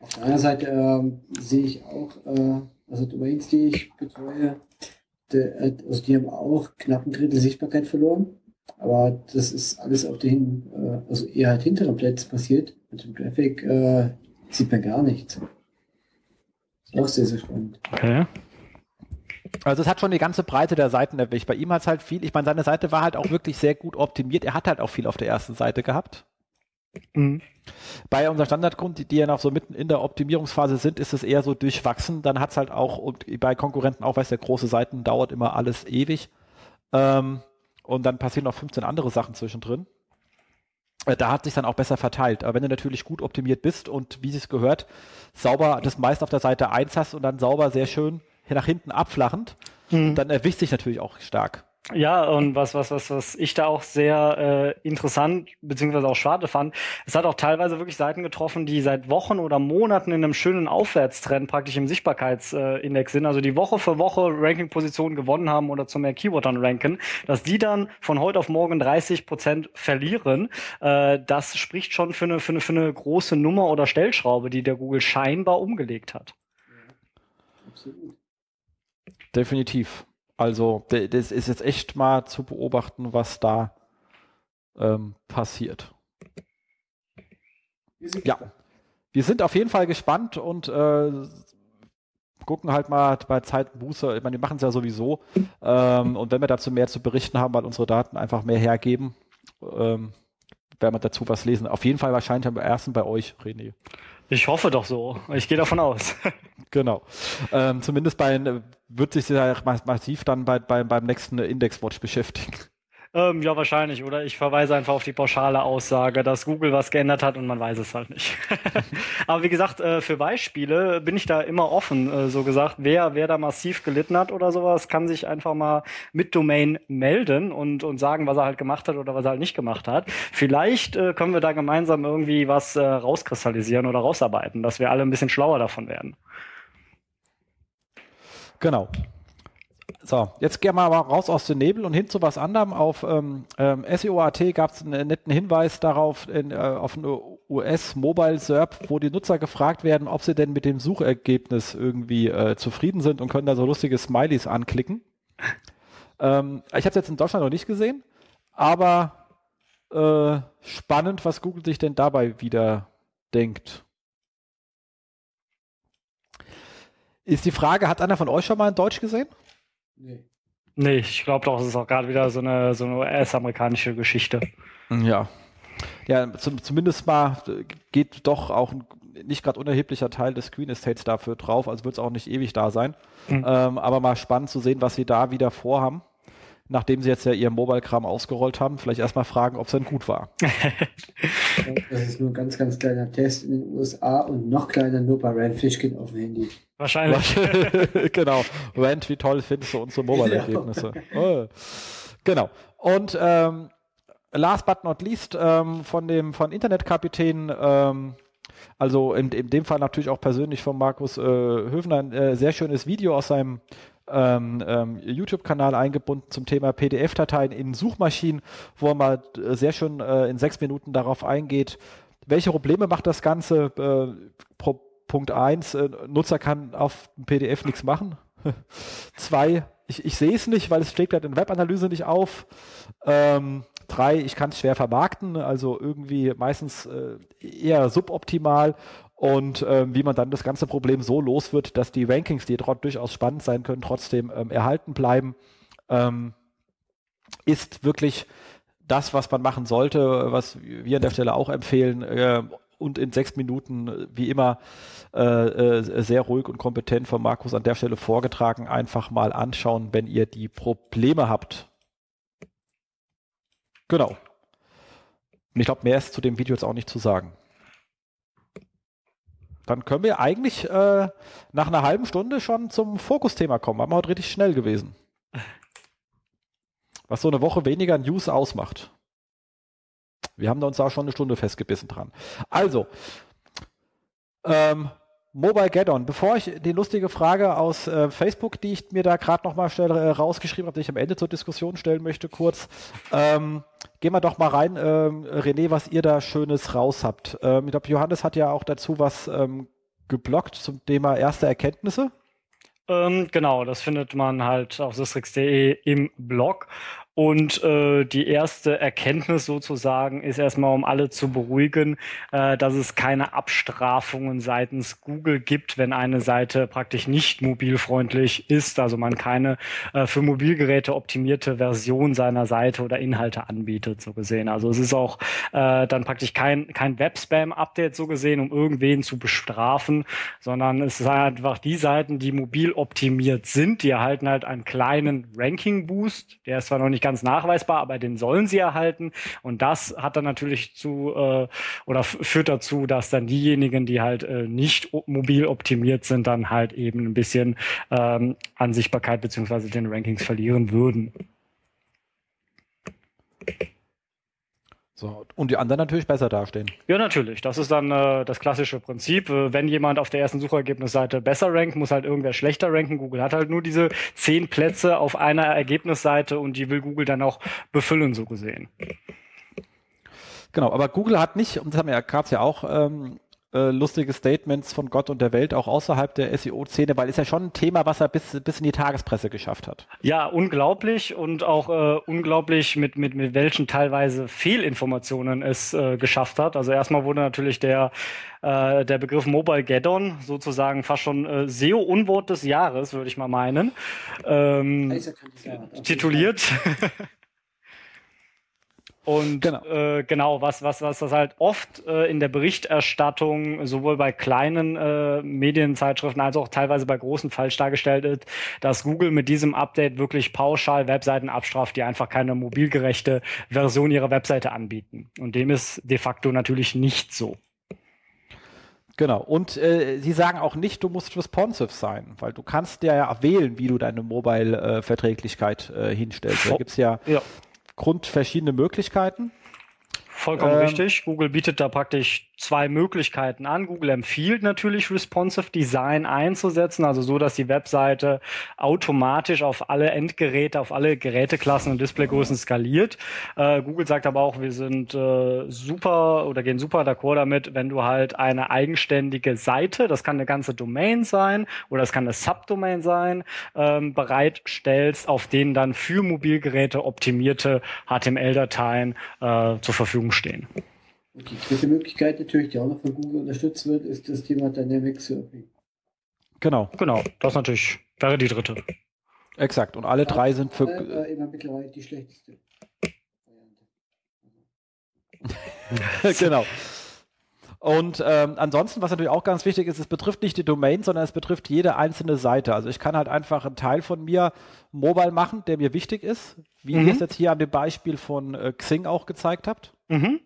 Auf der anderen Seite äh, sehe ich auch, äh, also Domains, die ich betreue, de, äh, also die haben auch knapp ein Drittel Sichtbarkeit verloren. Aber das ist alles auf den, äh, also eher halt hinteren Plätzen passiert. Mit dem Traffic äh, Sieht man gar nichts. Ist auch sehr, sehr spannend. Okay. Also es hat schon die ganze Breite der Seiten erwischt. Bei ihm hat es halt viel, ich meine, seine Seite war halt auch wirklich sehr gut optimiert. Er hat halt auch viel auf der ersten Seite gehabt. Mhm. Bei unseren Standardkunden, die, die ja noch so mitten in der Optimierungsphase sind, ist es eher so durchwachsen. Dann hat es halt auch, und bei Konkurrenten auch, weil es ja große Seiten dauert immer alles ewig. Ähm, und dann passieren noch 15 andere Sachen zwischendrin. Äh, da hat sich dann auch besser verteilt. Aber wenn du natürlich gut optimiert bist und wie es gehört, sauber das meist auf der Seite 1 hast und dann sauber sehr schön nach hinten abflachend, mhm. dann erwischt sich natürlich auch stark. Ja, und was, was, was, was ich da auch sehr äh, interessant beziehungsweise auch schade fand, es hat auch teilweise wirklich Seiten getroffen, die seit Wochen oder Monaten in einem schönen Aufwärtstrend praktisch im Sichtbarkeitsindex sind, also die Woche für Woche Ranking-Positionen gewonnen haben oder zu mehr Keywordern ranken, dass die dann von heute auf morgen 30 Prozent verlieren, äh, das spricht schon für eine, für, eine, für eine große Nummer oder Stellschraube, die der Google scheinbar umgelegt hat. Absolut. Definitiv. Also das ist jetzt echt mal zu beobachten, was da ähm, passiert. Ja, wir sind auf jeden Fall gespannt und äh, gucken halt mal bei Zeitbuße. Ich meine, die machen es ja sowieso. Ähm, und wenn wir dazu mehr zu berichten haben, weil unsere Daten einfach mehr hergeben, ähm, werden wir dazu was lesen. Auf jeden Fall wahrscheinlich am ersten bei euch, René. Ich hoffe doch so. Ich gehe davon aus. genau. Ähm, zumindest bei, wird sich ja massiv dann bei, bei, beim nächsten Indexwatch beschäftigen. Ähm, ja, wahrscheinlich. Oder ich verweise einfach auf die pauschale Aussage, dass Google was geändert hat und man weiß es halt nicht. Aber wie gesagt, äh, für Beispiele bin ich da immer offen. Äh, so gesagt, wer, wer da massiv gelitten hat oder sowas, kann sich einfach mal mit Domain melden und, und sagen, was er halt gemacht hat oder was er halt nicht gemacht hat. Vielleicht äh, können wir da gemeinsam irgendwie was äh, rauskristallisieren oder rausarbeiten, dass wir alle ein bisschen schlauer davon werden. Genau. So, jetzt gehen wir mal raus aus dem Nebel und hin zu was anderem. Auf ähm, ähm, SEO.at gab es einen netten Hinweis darauf, in, äh, auf ein US-Mobile-SERP, wo die Nutzer gefragt werden, ob sie denn mit dem Suchergebnis irgendwie äh, zufrieden sind und können da so lustige Smileys anklicken. ähm, ich habe es jetzt in Deutschland noch nicht gesehen, aber äh, spannend, was Google sich denn dabei wieder denkt. Ist die Frage, hat einer von euch schon mal in Deutsch gesehen? Nee. Nee, ich glaube doch, es ist auch gerade wieder so eine, so eine US-amerikanische Geschichte. Ja. Ja, zum, zumindest mal geht doch auch ein nicht gerade unerheblicher Teil des Screen Estates dafür drauf, also wird es auch nicht ewig da sein. Mhm. Ähm, aber mal spannend zu sehen, was sie da wieder vorhaben nachdem sie jetzt ja ihr Mobile-Kram ausgerollt haben, vielleicht erstmal fragen, ob es denn gut war. das ist nur ein ganz, ganz kleiner Test in den USA und noch kleiner nur bei Rand Fishkin auf dem Handy. Wahrscheinlich. genau. Rand, wie toll findest du unsere Mobile-Ergebnisse? Oh. Genau. Und ähm, last but not least ähm, von dem von Internetkapitän ähm, also in, in dem Fall natürlich auch persönlich von Markus äh, Höfner ein äh, sehr schönes Video aus seinem ähm, ähm, YouTube-Kanal eingebunden zum Thema PDF-Dateien in Suchmaschinen, wo er mal äh, sehr schön äh, in sechs Minuten darauf eingeht, welche Probleme macht das Ganze. Äh, Punkt eins, äh, Nutzer kann auf PDF nichts machen. Zwei, ich, ich sehe es nicht, weil es schlägt halt in Webanalyse nicht auf. Ähm, drei, ich kann es schwer vermarkten, also irgendwie meistens äh, eher suboptimal und ähm, wie man dann das ganze Problem so los wird, dass die Rankings, die dort durchaus spannend sein können, trotzdem ähm, erhalten bleiben, ähm, ist wirklich das, was man machen sollte, was wir an der Stelle auch empfehlen. Äh, und in sechs Minuten, wie immer, äh, äh, sehr ruhig und kompetent von Markus an der Stelle vorgetragen. Einfach mal anschauen, wenn ihr die Probleme habt. Genau. Und ich glaube, mehr ist zu dem Video jetzt auch nicht zu sagen. Dann können wir eigentlich äh, nach einer halben Stunde schon zum Fokusthema kommen. Haben wir heute richtig schnell gewesen. Was so eine Woche weniger News ausmacht. Wir haben da uns da schon eine Stunde festgebissen dran. Also, ähm, Mobile Get-On. Bevor ich die lustige Frage aus äh, Facebook, die ich mir da gerade nochmal äh, rausgeschrieben habe, die ich am Ende zur Diskussion stellen möchte, kurz, ähm, gehen wir doch mal rein, ähm, René, was ihr da Schönes raus habt. Ähm, ich glaube, Johannes hat ja auch dazu was ähm, geblockt zum Thema erste Erkenntnisse. Ähm, genau, das findet man halt auf systrix.de im Blog. Und äh, die erste Erkenntnis sozusagen ist erstmal, um alle zu beruhigen, äh, dass es keine Abstrafungen seitens Google gibt, wenn eine Seite praktisch nicht mobilfreundlich ist, also man keine äh, für Mobilgeräte optimierte Version seiner Seite oder Inhalte anbietet, so gesehen. Also es ist auch äh, dann praktisch kein, kein Web-Spam-Update so gesehen, um irgendwen zu bestrafen, sondern es sind einfach die Seiten, die mobil optimiert sind, die erhalten halt einen kleinen Ranking-Boost, der ist zwar noch nicht ganz nachweisbar, aber den sollen sie erhalten. Und das hat dann natürlich zu äh, oder führt dazu, dass dann diejenigen, die halt äh, nicht mobil optimiert sind, dann halt eben ein bisschen ähm, an Sichtbarkeit beziehungsweise den Rankings verlieren würden. So, und die anderen natürlich besser dastehen. Ja, natürlich. Das ist dann äh, das klassische Prinzip. Äh, wenn jemand auf der ersten Suchergebnisseite besser rankt, muss halt irgendwer schlechter ranken. Google hat halt nur diese zehn Plätze auf einer Ergebnisseite und die will Google dann auch befüllen, so gesehen. Genau, aber Google hat nicht, und das haben wir ja gerade ja auch ähm, äh, lustige Statements von Gott und der Welt auch außerhalb der SEO-Szene, weil ist ja schon ein Thema, was er bis, bis in die Tagespresse geschafft hat. Ja, unglaublich und auch äh, unglaublich mit, mit, mit welchen teilweise Fehlinformationen es äh, geschafft hat. Also erstmal wurde natürlich der, äh, der Begriff Mobile Geddon sozusagen fast schon äh, SEO-Unwort des Jahres, würde ich mal meinen, ähm, tituliert. Und genau, äh, genau was, was, was das halt oft äh, in der Berichterstattung sowohl bei kleinen äh, Medienzeitschriften als auch teilweise bei großen falsch dargestellt ist, dass Google mit diesem Update wirklich pauschal Webseiten abstraft, die einfach keine mobilgerechte Version ihrer Webseite anbieten. Und dem ist de facto natürlich nicht so. Genau. Und äh, sie sagen auch nicht, du musst responsive sein, weil du kannst ja wählen, wie du deine Mobile-Verträglichkeit äh, hinstellst. Da gibt's ja, ja Grund verschiedene Möglichkeiten. Vollkommen ähm, richtig. Google bietet da praktisch zwei Möglichkeiten an. Google empfiehlt natürlich Responsive Design einzusetzen, also so, dass die Webseite automatisch auf alle Endgeräte, auf alle Geräteklassen und Displaygrößen skaliert. Äh, Google sagt aber auch, wir sind äh, super oder gehen super d'accord damit, wenn du halt eine eigenständige Seite, das kann eine ganze Domain sein oder es kann eine Subdomain sein, ähm, bereitstellst, auf denen dann für Mobilgeräte optimierte HTML-Dateien äh, zur Verfügung stehen. Und die dritte Möglichkeit natürlich, die auch noch von Google unterstützt wird, ist das Thema Dynamic Surfing. Genau. Genau, das natürlich wäre die dritte. Exakt. Und alle ja, drei sind für. Äh, immer mittlerweile die schlechteste Variante. genau. Und ähm, ansonsten, was natürlich auch ganz wichtig ist, es betrifft nicht die Domain, sondern es betrifft jede einzelne Seite. Also ich kann halt einfach einen Teil von mir mobile machen, der mir wichtig ist, wie mhm. ihr es jetzt hier an dem Beispiel von äh, Xing auch gezeigt habt. Mhm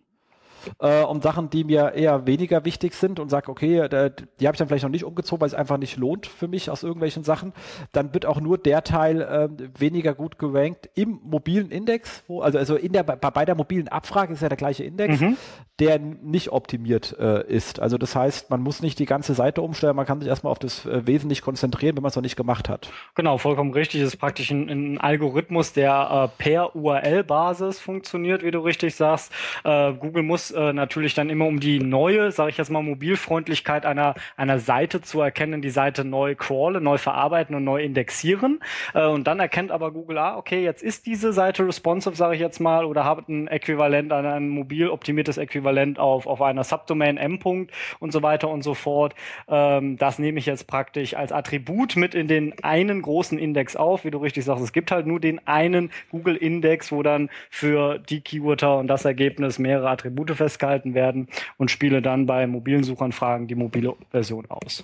äh, um Sachen, die mir eher weniger wichtig sind und sage, okay, die habe ich dann vielleicht noch nicht umgezogen, weil es einfach nicht lohnt für mich aus irgendwelchen Sachen, dann wird auch nur der Teil äh, weniger gut gerankt im mobilen Index, wo, also, also in der, bei, bei der mobilen Abfrage ist ja der gleiche Index, mhm. der nicht optimiert äh, ist. Also das heißt, man muss nicht die ganze Seite umstellen, man kann sich erstmal auf das äh, Wesentlich konzentrieren, wenn man es noch nicht gemacht hat. Genau, vollkommen richtig. Das ist praktisch ein, ein Algorithmus, der äh, per URL-Basis funktioniert, wie du richtig sagst. Äh, Google muss äh, natürlich dann immer um die neue, sage ich jetzt mal, Mobilfreundlichkeit einer, einer Seite zu erkennen, die Seite neu crawlen, neu verarbeiten und neu indexieren. Äh, und dann erkennt aber Google, ah, okay, jetzt ist diese Seite responsive, sage ich jetzt mal, oder habe ein Äquivalent, ein, ein mobil optimiertes Äquivalent auf, auf einer Subdomain M. -Punkt und so weiter und so fort. Ähm, das nehme ich jetzt praktisch als Attribut mit in den einen großen Index auf, wie du richtig sagst. Es gibt halt nur den einen Google-Index, wo dann für die Keywörter und das Ergebnis mehrere Attribute festgehalten werden und spiele dann bei mobilen Suchanfragen die mobile Version aus.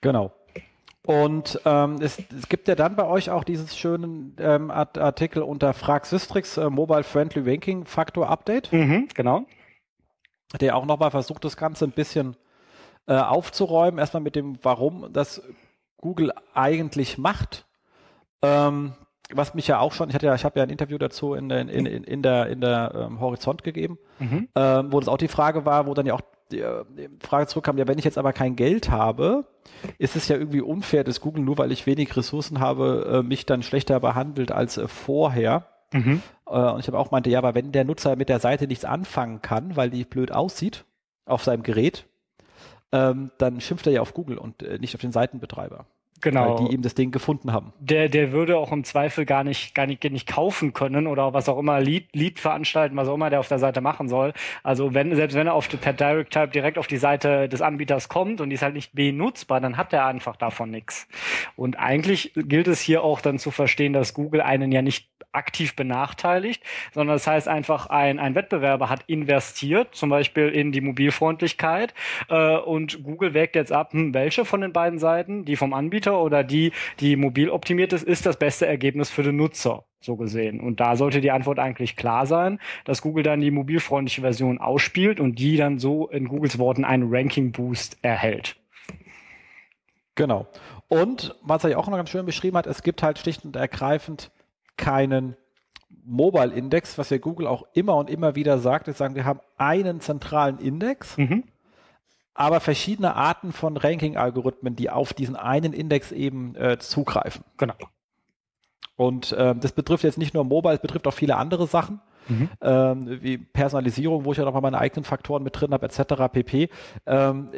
Genau. Und ähm, es, es, gibt ja dann bei euch auch dieses schönen ähm, Artikel unter Frag Systrix äh, Mobile Friendly Ranking Factor Update. Mhm, genau. Der auch nochmal versucht, das Ganze ein bisschen äh, aufzuräumen. Erstmal mit dem, warum das Google eigentlich macht. Ähm, was mich ja auch schon, ich hatte ja, ich habe ja ein Interview dazu in, in, in, in der, in der ähm, Horizont gegeben, mhm. ähm, wo das auch die Frage war, wo dann ja auch die, äh, die Frage zurückkam, ja, wenn ich jetzt aber kein Geld habe, ist es ja irgendwie unfair, dass Google nur weil ich wenig Ressourcen habe, äh, mich dann schlechter behandelt als äh, vorher. Mhm. Äh, und ich habe auch meinte, ja, aber wenn der Nutzer mit der Seite nichts anfangen kann, weil die blöd aussieht auf seinem Gerät, ähm, dann schimpft er ja auf Google und äh, nicht auf den Seitenbetreiber. Genau. die eben das Ding gefunden haben. Der, der würde auch im Zweifel gar nicht, gar nicht, nicht kaufen können oder was auch immer, Lead, Lead veranstalten, was auch immer der auf der Seite machen soll. Also wenn, selbst wenn er auf per Direct Type direkt auf die Seite des Anbieters kommt und die ist halt nicht benutzbar, dann hat er einfach davon nichts. Und eigentlich gilt es hier auch dann zu verstehen, dass Google einen ja nicht aktiv benachteiligt, sondern das heißt einfach, ein, ein Wettbewerber hat investiert, zum Beispiel in die Mobilfreundlichkeit, äh, und Google wägt jetzt ab, hm, welche von den beiden Seiten, die vom Anbieter oder die, die mobil optimiert ist, ist das beste Ergebnis für den Nutzer so gesehen. Und da sollte die Antwort eigentlich klar sein, dass Google dann die mobilfreundliche Version ausspielt und die dann so in Googles Worten einen Ranking-Boost erhält. Genau. Und was er ja auch noch ganz schön beschrieben hat, es gibt halt schlicht und ergreifend keinen Mobile Index, was ja Google auch immer und immer wieder sagt, ist sagen, wir haben einen zentralen Index, mhm. Aber verschiedene Arten von Ranking-Algorithmen, die auf diesen einen Index eben äh, zugreifen. Genau. Und äh, das betrifft jetzt nicht nur Mobile, es betrifft auch viele andere Sachen. Mhm. Ähm, wie Personalisierung, wo ich ja nochmal meine eigenen Faktoren mit drin habe, etc. pp. Ähm,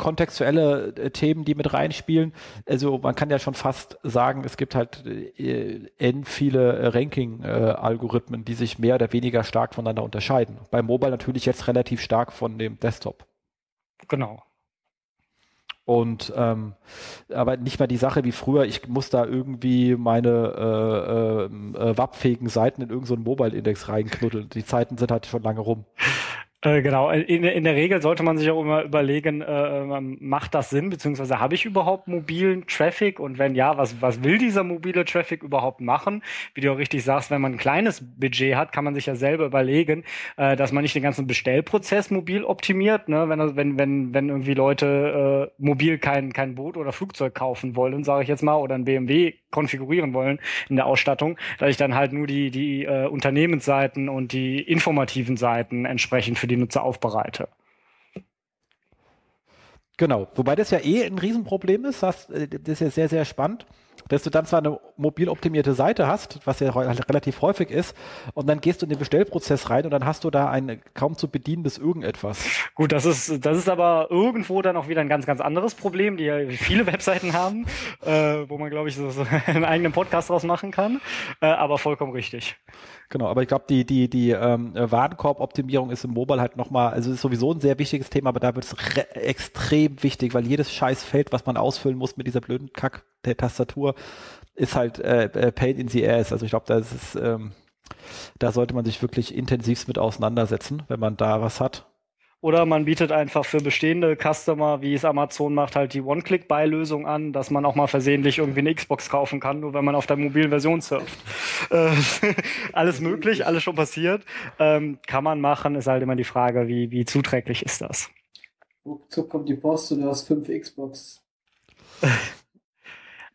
kontextuelle äh, Themen, die mit reinspielen. Also man kann ja schon fast sagen, es gibt halt äh, n viele äh, Ranking-Algorithmen, die sich mehr oder weniger stark voneinander unterscheiden. Bei Mobile natürlich jetzt relativ stark von dem Desktop. Genau. Und ähm, aber nicht mehr die Sache wie früher, ich muss da irgendwie meine äh, äh, WAP-fähigen Seiten in irgendeinen so Mobile-Index reinknuddeln. Die Zeiten sind halt schon lange rum. Äh, genau, in, in der Regel sollte man sich auch immer überlegen, äh, ähm, macht das Sinn, beziehungsweise habe ich überhaupt mobilen Traffic und wenn ja, was, was will dieser mobile Traffic überhaupt machen? Wie du auch richtig sagst, wenn man ein kleines Budget hat, kann man sich ja selber überlegen, äh, dass man nicht den ganzen Bestellprozess mobil optimiert, ne? wenn, wenn, wenn, wenn irgendwie Leute äh, mobil kein, kein Boot oder Flugzeug kaufen wollen, sage ich jetzt mal, oder ein BMW konfigurieren wollen in der Ausstattung, dass ich dann halt nur die, die äh, Unternehmensseiten und die informativen Seiten entsprechend für die Nutzer aufbereite. Genau, wobei das ja eh ein Riesenproblem ist, das, äh, das ist ja sehr, sehr spannend dass du dann zwar eine mobil optimierte Seite hast, was ja relativ häufig ist, und dann gehst du in den Bestellprozess rein und dann hast du da ein kaum zu bedienendes irgendetwas. Gut, das ist, das ist aber irgendwo dann auch wieder ein ganz, ganz anderes Problem, die ja viele Webseiten haben, äh, wo man, glaube ich, so, so einen eigenen Podcast draus machen kann, äh, aber vollkommen richtig. Genau, aber ich glaube, die, die, die ähm, Warenkorb-Optimierung ist im Mobile halt nochmal, also ist sowieso ein sehr wichtiges Thema, aber da wird es extrem wichtig, weil jedes scheiß Feld, was man ausfüllen muss mit dieser blöden Kack der Tastatur, ist halt äh, äh Pain in the Ass. Also ich glaube, da ist ähm, da sollte man sich wirklich intensivst mit auseinandersetzen, wenn man da was hat. Oder man bietet einfach für bestehende Customer, wie es Amazon macht, halt die One-Click-Buy-Lösung an, dass man auch mal versehentlich irgendwie eine Xbox kaufen kann, nur wenn man auf der mobilen Version surft. Äh, alles möglich, alles schon passiert. Ähm, kann man machen, ist halt immer die Frage, wie, wie zuträglich ist das? Ruckzuck kommt die Post und du hast fünf Xbox.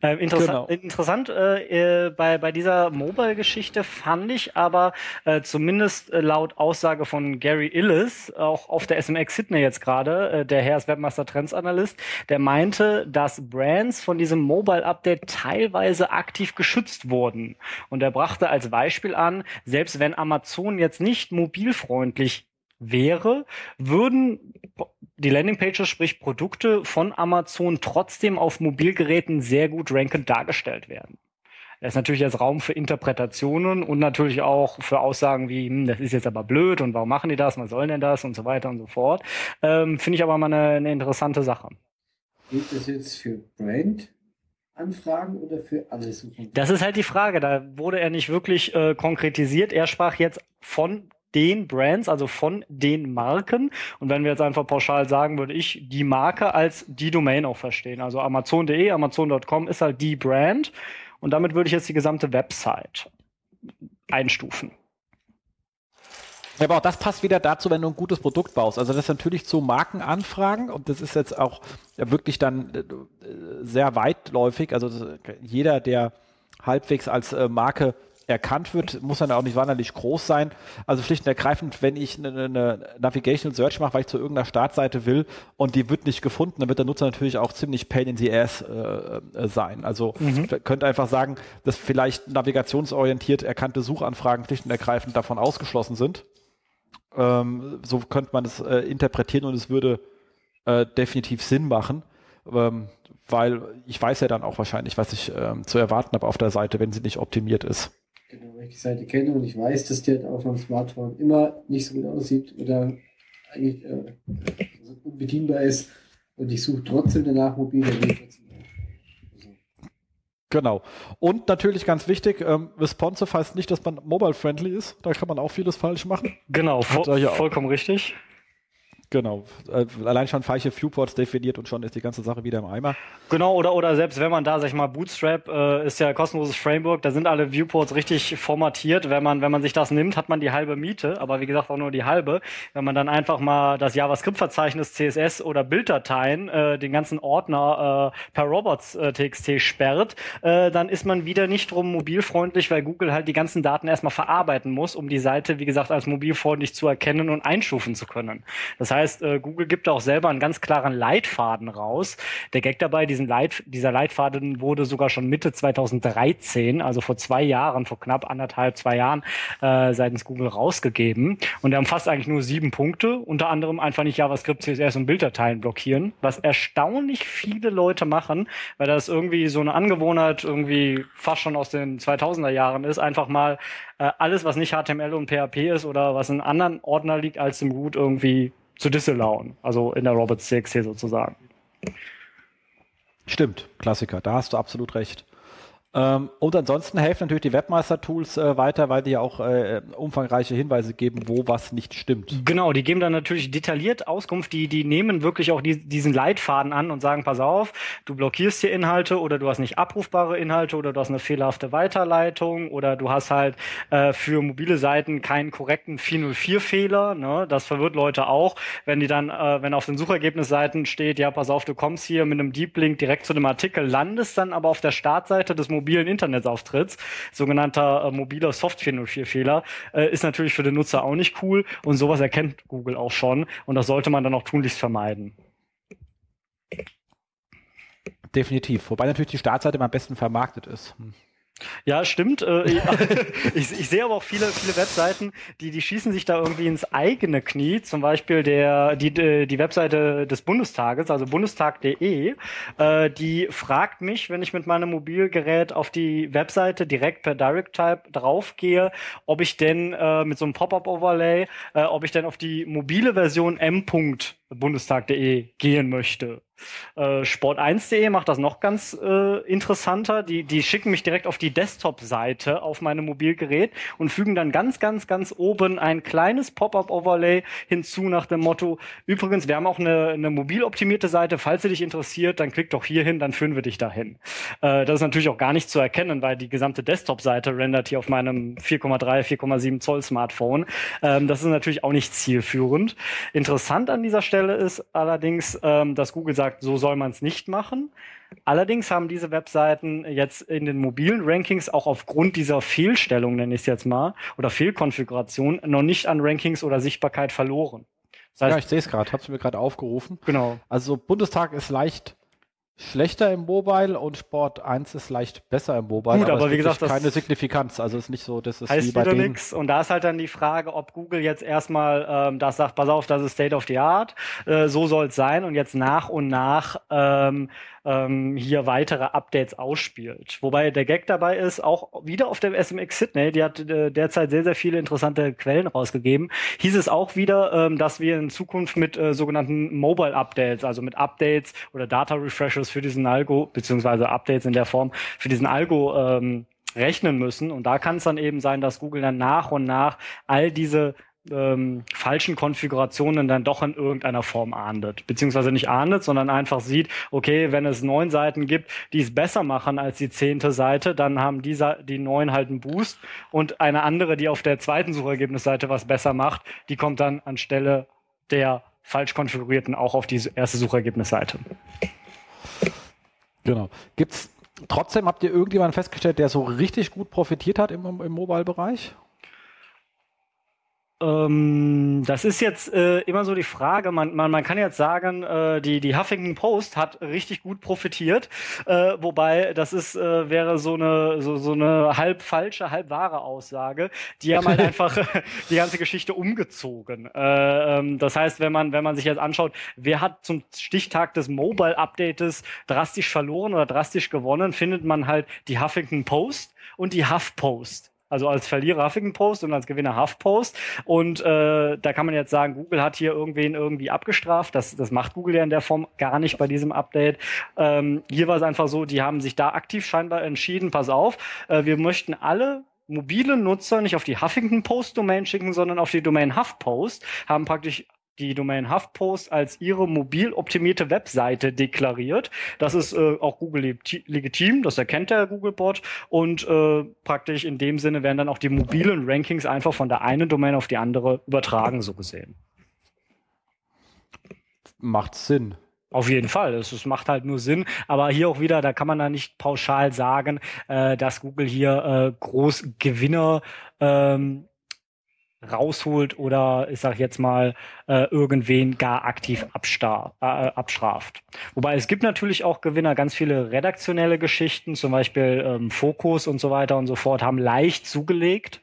Äh, interessant genau. interessant äh, äh, bei, bei dieser Mobile-Geschichte fand ich aber äh, zumindest äh, laut Aussage von Gary Illis, auch auf der SMX Sydney jetzt gerade, äh, der Herr ist Webmaster Trends Analyst, der meinte, dass Brands von diesem Mobile-Update teilweise aktiv geschützt wurden. Und er brachte als Beispiel an, selbst wenn Amazon jetzt nicht mobilfreundlich wäre, würden die Landingpages, sprich Produkte von Amazon trotzdem auf Mobilgeräten sehr gut rankend dargestellt werden. Das ist natürlich jetzt Raum für Interpretationen und natürlich auch für Aussagen wie, hm, das ist jetzt aber blöd und warum machen die das, was soll denn das und so weiter und so fort. Ähm, Finde ich aber mal eine, eine interessante Sache. Geht das jetzt für Brand Anfragen oder für alle Suchen? Das ist halt die Frage. Da wurde er nicht wirklich äh, konkretisiert. Er sprach jetzt von den Brands, also von den Marken. Und wenn wir jetzt einfach pauschal sagen, würde ich die Marke als die Domain auch verstehen. Also Amazon.de, Amazon.com ist halt die Brand. Und damit würde ich jetzt die gesamte Website einstufen. Ja, aber auch das passt wieder dazu, wenn du ein gutes Produkt baust. Also das ist natürlich zu Markenanfragen und das ist jetzt auch wirklich dann äh, sehr weitläufig. Also jeder, der halbwegs als äh, Marke erkannt wird, muss dann auch nicht sonderlich groß sein. Also schlicht und ergreifend, wenn ich eine, eine Navigational Search mache, weil ich zu irgendeiner Startseite will und die wird nicht gefunden, dann wird der Nutzer natürlich auch ziemlich pain in the ass äh, äh, sein. Also mhm. könnte einfach sagen, dass vielleicht navigationsorientiert erkannte Suchanfragen schlicht und ergreifend davon ausgeschlossen sind. Ähm, so könnte man es äh, interpretieren und es würde äh, definitiv Sinn machen. Ähm, weil ich weiß ja dann auch wahrscheinlich, was ich ähm, zu erwarten habe auf der Seite, wenn sie nicht optimiert ist. Genau, wenn ich die Seite kenne und ich weiß, dass die halt auf meinem Smartphone immer nicht so gut aussieht oder eigentlich äh, unbedienbar ist und ich suche trotzdem danach mobil, dann gehe ich trotzdem also. Genau. Und natürlich ganz wichtig, ähm, responsive heißt nicht, dass man mobile-friendly ist. Da kann man auch vieles falsch machen. Genau, vo vollkommen richtig. Genau. Äh, allein schon falsche Viewports definiert und schon ist die ganze Sache wieder im Eimer. Genau, oder, oder selbst wenn man da, sag ich mal, Bootstrap äh, ist ja ein kostenloses Framework, da sind alle Viewports richtig formatiert. Wenn man, wenn man sich das nimmt, hat man die halbe Miete, aber wie gesagt auch nur die halbe. Wenn man dann einfach mal das JavaScript-Verzeichnis CSS oder Bilddateien, äh, den ganzen Ordner äh, per Robots.txt äh, sperrt, äh, dann ist man wieder nicht drum mobilfreundlich, weil Google halt die ganzen Daten erstmal verarbeiten muss, um die Seite, wie gesagt, als mobilfreundlich zu erkennen und einstufen zu können. Das heißt, äh, Google gibt auch selber einen ganz klaren Leitfaden raus. Der Gag dabei, diesen Leit, dieser Leitfaden wurde sogar schon Mitte 2013, also vor zwei Jahren, vor knapp anderthalb, zwei Jahren, äh, seitens Google rausgegeben. Und er umfasst eigentlich nur sieben Punkte, unter anderem einfach nicht JavaScript, CSS und Bilddateien blockieren, was erstaunlich viele Leute machen, weil das irgendwie so eine Angewohnheit irgendwie fast schon aus den 2000er Jahren ist, einfach mal äh, alles, was nicht HTML und PHP ist oder was in anderen Ordner liegt als im Root irgendwie zu disallowen. Also in der Robots.txt sozusagen. Stimmt, Klassiker, da hast du absolut recht. Ähm, und ansonsten helfen natürlich die Webmaster-Tools äh, weiter, weil die ja auch äh, umfangreiche Hinweise geben, wo was nicht stimmt. Genau, die geben dann natürlich detailliert Auskunft, die, die nehmen wirklich auch die, diesen Leitfaden an und sagen, pass auf, du blockierst hier Inhalte oder du hast nicht abrufbare Inhalte oder du hast eine fehlerhafte Weiterleitung oder du hast halt äh, für mobile Seiten keinen korrekten 404-Fehler. Ne? Das verwirrt Leute auch, wenn die dann, äh, wenn auf den Suchergebnisseiten steht, ja, pass auf, du kommst hier mit einem Deep Link direkt zu dem Artikel, landest dann aber auf der Startseite des mobilen mobilen Internetauftritts, sogenannter äh, mobiler Soft 404-Fehler, äh, ist natürlich für den Nutzer auch nicht cool und sowas erkennt Google auch schon und das sollte man dann auch tunlichst vermeiden. Definitiv, wobei natürlich die Startseite am besten vermarktet ist. Ja, stimmt. Äh, ich, ich, sehe aber auch viele, viele Webseiten, die, die schießen sich da irgendwie ins eigene Knie. Zum Beispiel der, die, die Webseite des Bundestages, also bundestag.de, äh, die fragt mich, wenn ich mit meinem Mobilgerät auf die Webseite direkt per Direct Type draufgehe, ob ich denn äh, mit so einem Pop-up-Overlay, ob ich denn auf die mobile Version m.bundestag.de gehen möchte. Äh, Sport1.de macht das noch ganz äh, interessanter. Die, die schicken mich direkt auf die Desktop-Seite auf meinem Mobilgerät und fügen dann ganz, ganz, ganz oben ein kleines Pop-up-Overlay hinzu nach dem Motto, übrigens, wir haben auch eine, eine mobil optimierte Seite, falls sie dich interessiert, dann klick doch hier hin, dann führen wir dich dahin. Äh, das ist natürlich auch gar nicht zu erkennen, weil die gesamte Desktop-Seite rendert hier auf meinem 4,3, 4,7 Zoll Smartphone. Ähm, das ist natürlich auch nicht zielführend. Interessant an dieser Stelle ist allerdings, ähm, dass Google sagt, sagt, so soll man es nicht machen. Allerdings haben diese Webseiten jetzt in den mobilen Rankings auch aufgrund dieser Fehlstellung, nenne ich es jetzt mal, oder Fehlkonfiguration, noch nicht an Rankings oder Sichtbarkeit verloren. Das heißt, ja, ich sehe es gerade, habe es mir gerade aufgerufen. Genau. Also Bundestag ist leicht schlechter im Mobile und Sport 1 ist leicht besser im Mobile. Gut, aber, aber wie gesagt, das keine Signifikanz. Also ist nicht so, dass es heißt wie bei wieder nix. Und da ist halt dann die Frage, ob Google jetzt erstmal ähm, das sagt, pass auf, das ist State of the Art, äh, so soll es sein und jetzt nach und nach ähm, ähm, hier weitere Updates ausspielt. Wobei der Gag dabei ist, auch wieder auf der SMX Sydney, die hat äh, derzeit sehr, sehr viele interessante Quellen rausgegeben, hieß es auch wieder, ähm, dass wir in Zukunft mit äh, sogenannten Mobile Updates, also mit Updates oder Data Refreshes für diesen Algo, beziehungsweise Updates in der Form für diesen Algo ähm, rechnen müssen. Und da kann es dann eben sein, dass Google dann nach und nach all diese ähm, falschen Konfigurationen dann doch in irgendeiner Form ahndet. Beziehungsweise nicht ahndet, sondern einfach sieht, okay, wenn es neun Seiten gibt, die es besser machen als die zehnte Seite, dann haben die, die neun halt einen Boost und eine andere, die auf der zweiten Suchergebnisseite was besser macht, die kommt dann anstelle der falsch konfigurierten auch auf die erste Suchergebnisseite. Genau. Gibt's trotzdem, habt ihr irgendjemanden festgestellt, der so richtig gut profitiert hat im, im Mobile-Bereich? Ähm, das ist jetzt äh, immer so die Frage. Man, man, man kann jetzt sagen, äh, die, die Huffington Post hat richtig gut profitiert, äh, wobei das ist äh, wäre so eine so, so eine halb falsche, halb wahre Aussage. Die haben halt einfach die ganze Geschichte umgezogen. Äh, ähm, das heißt, wenn man wenn man sich jetzt anschaut, wer hat zum Stichtag des Mobile Updates drastisch verloren oder drastisch gewonnen, findet man halt die Huffington Post und die HuffPost. Also als Verlierer Huffington Post und als Gewinner HuffPost. Und äh, da kann man jetzt sagen, Google hat hier irgendwen irgendwie abgestraft. Das, das macht Google ja in der Form gar nicht bei diesem Update. Ähm, hier war es einfach so, die haben sich da aktiv scheinbar entschieden, pass auf, äh, wir möchten alle mobile Nutzer nicht auf die Huffington Post Domain schicken, sondern auf die Domain HuffPost, haben praktisch die Domain HuffPost als ihre mobil optimierte Webseite deklariert. Das ist äh, auch Google legitim, das erkennt der Googlebot und äh, praktisch in dem Sinne werden dann auch die mobilen Rankings einfach von der einen Domain auf die andere übertragen, so gesehen. Macht Sinn. Auf jeden Fall, es, macht halt nur Sinn. Aber hier auch wieder, da kann man da nicht pauschal sagen, äh, dass Google hier äh, groß Gewinner ähm, rausholt oder ich sag jetzt mal äh, irgendwen gar aktiv abstar äh, abstraft. Wobei es gibt natürlich auch Gewinner, ganz viele redaktionelle Geschichten, zum Beispiel ähm, Fokus und so weiter und so fort, haben leicht zugelegt,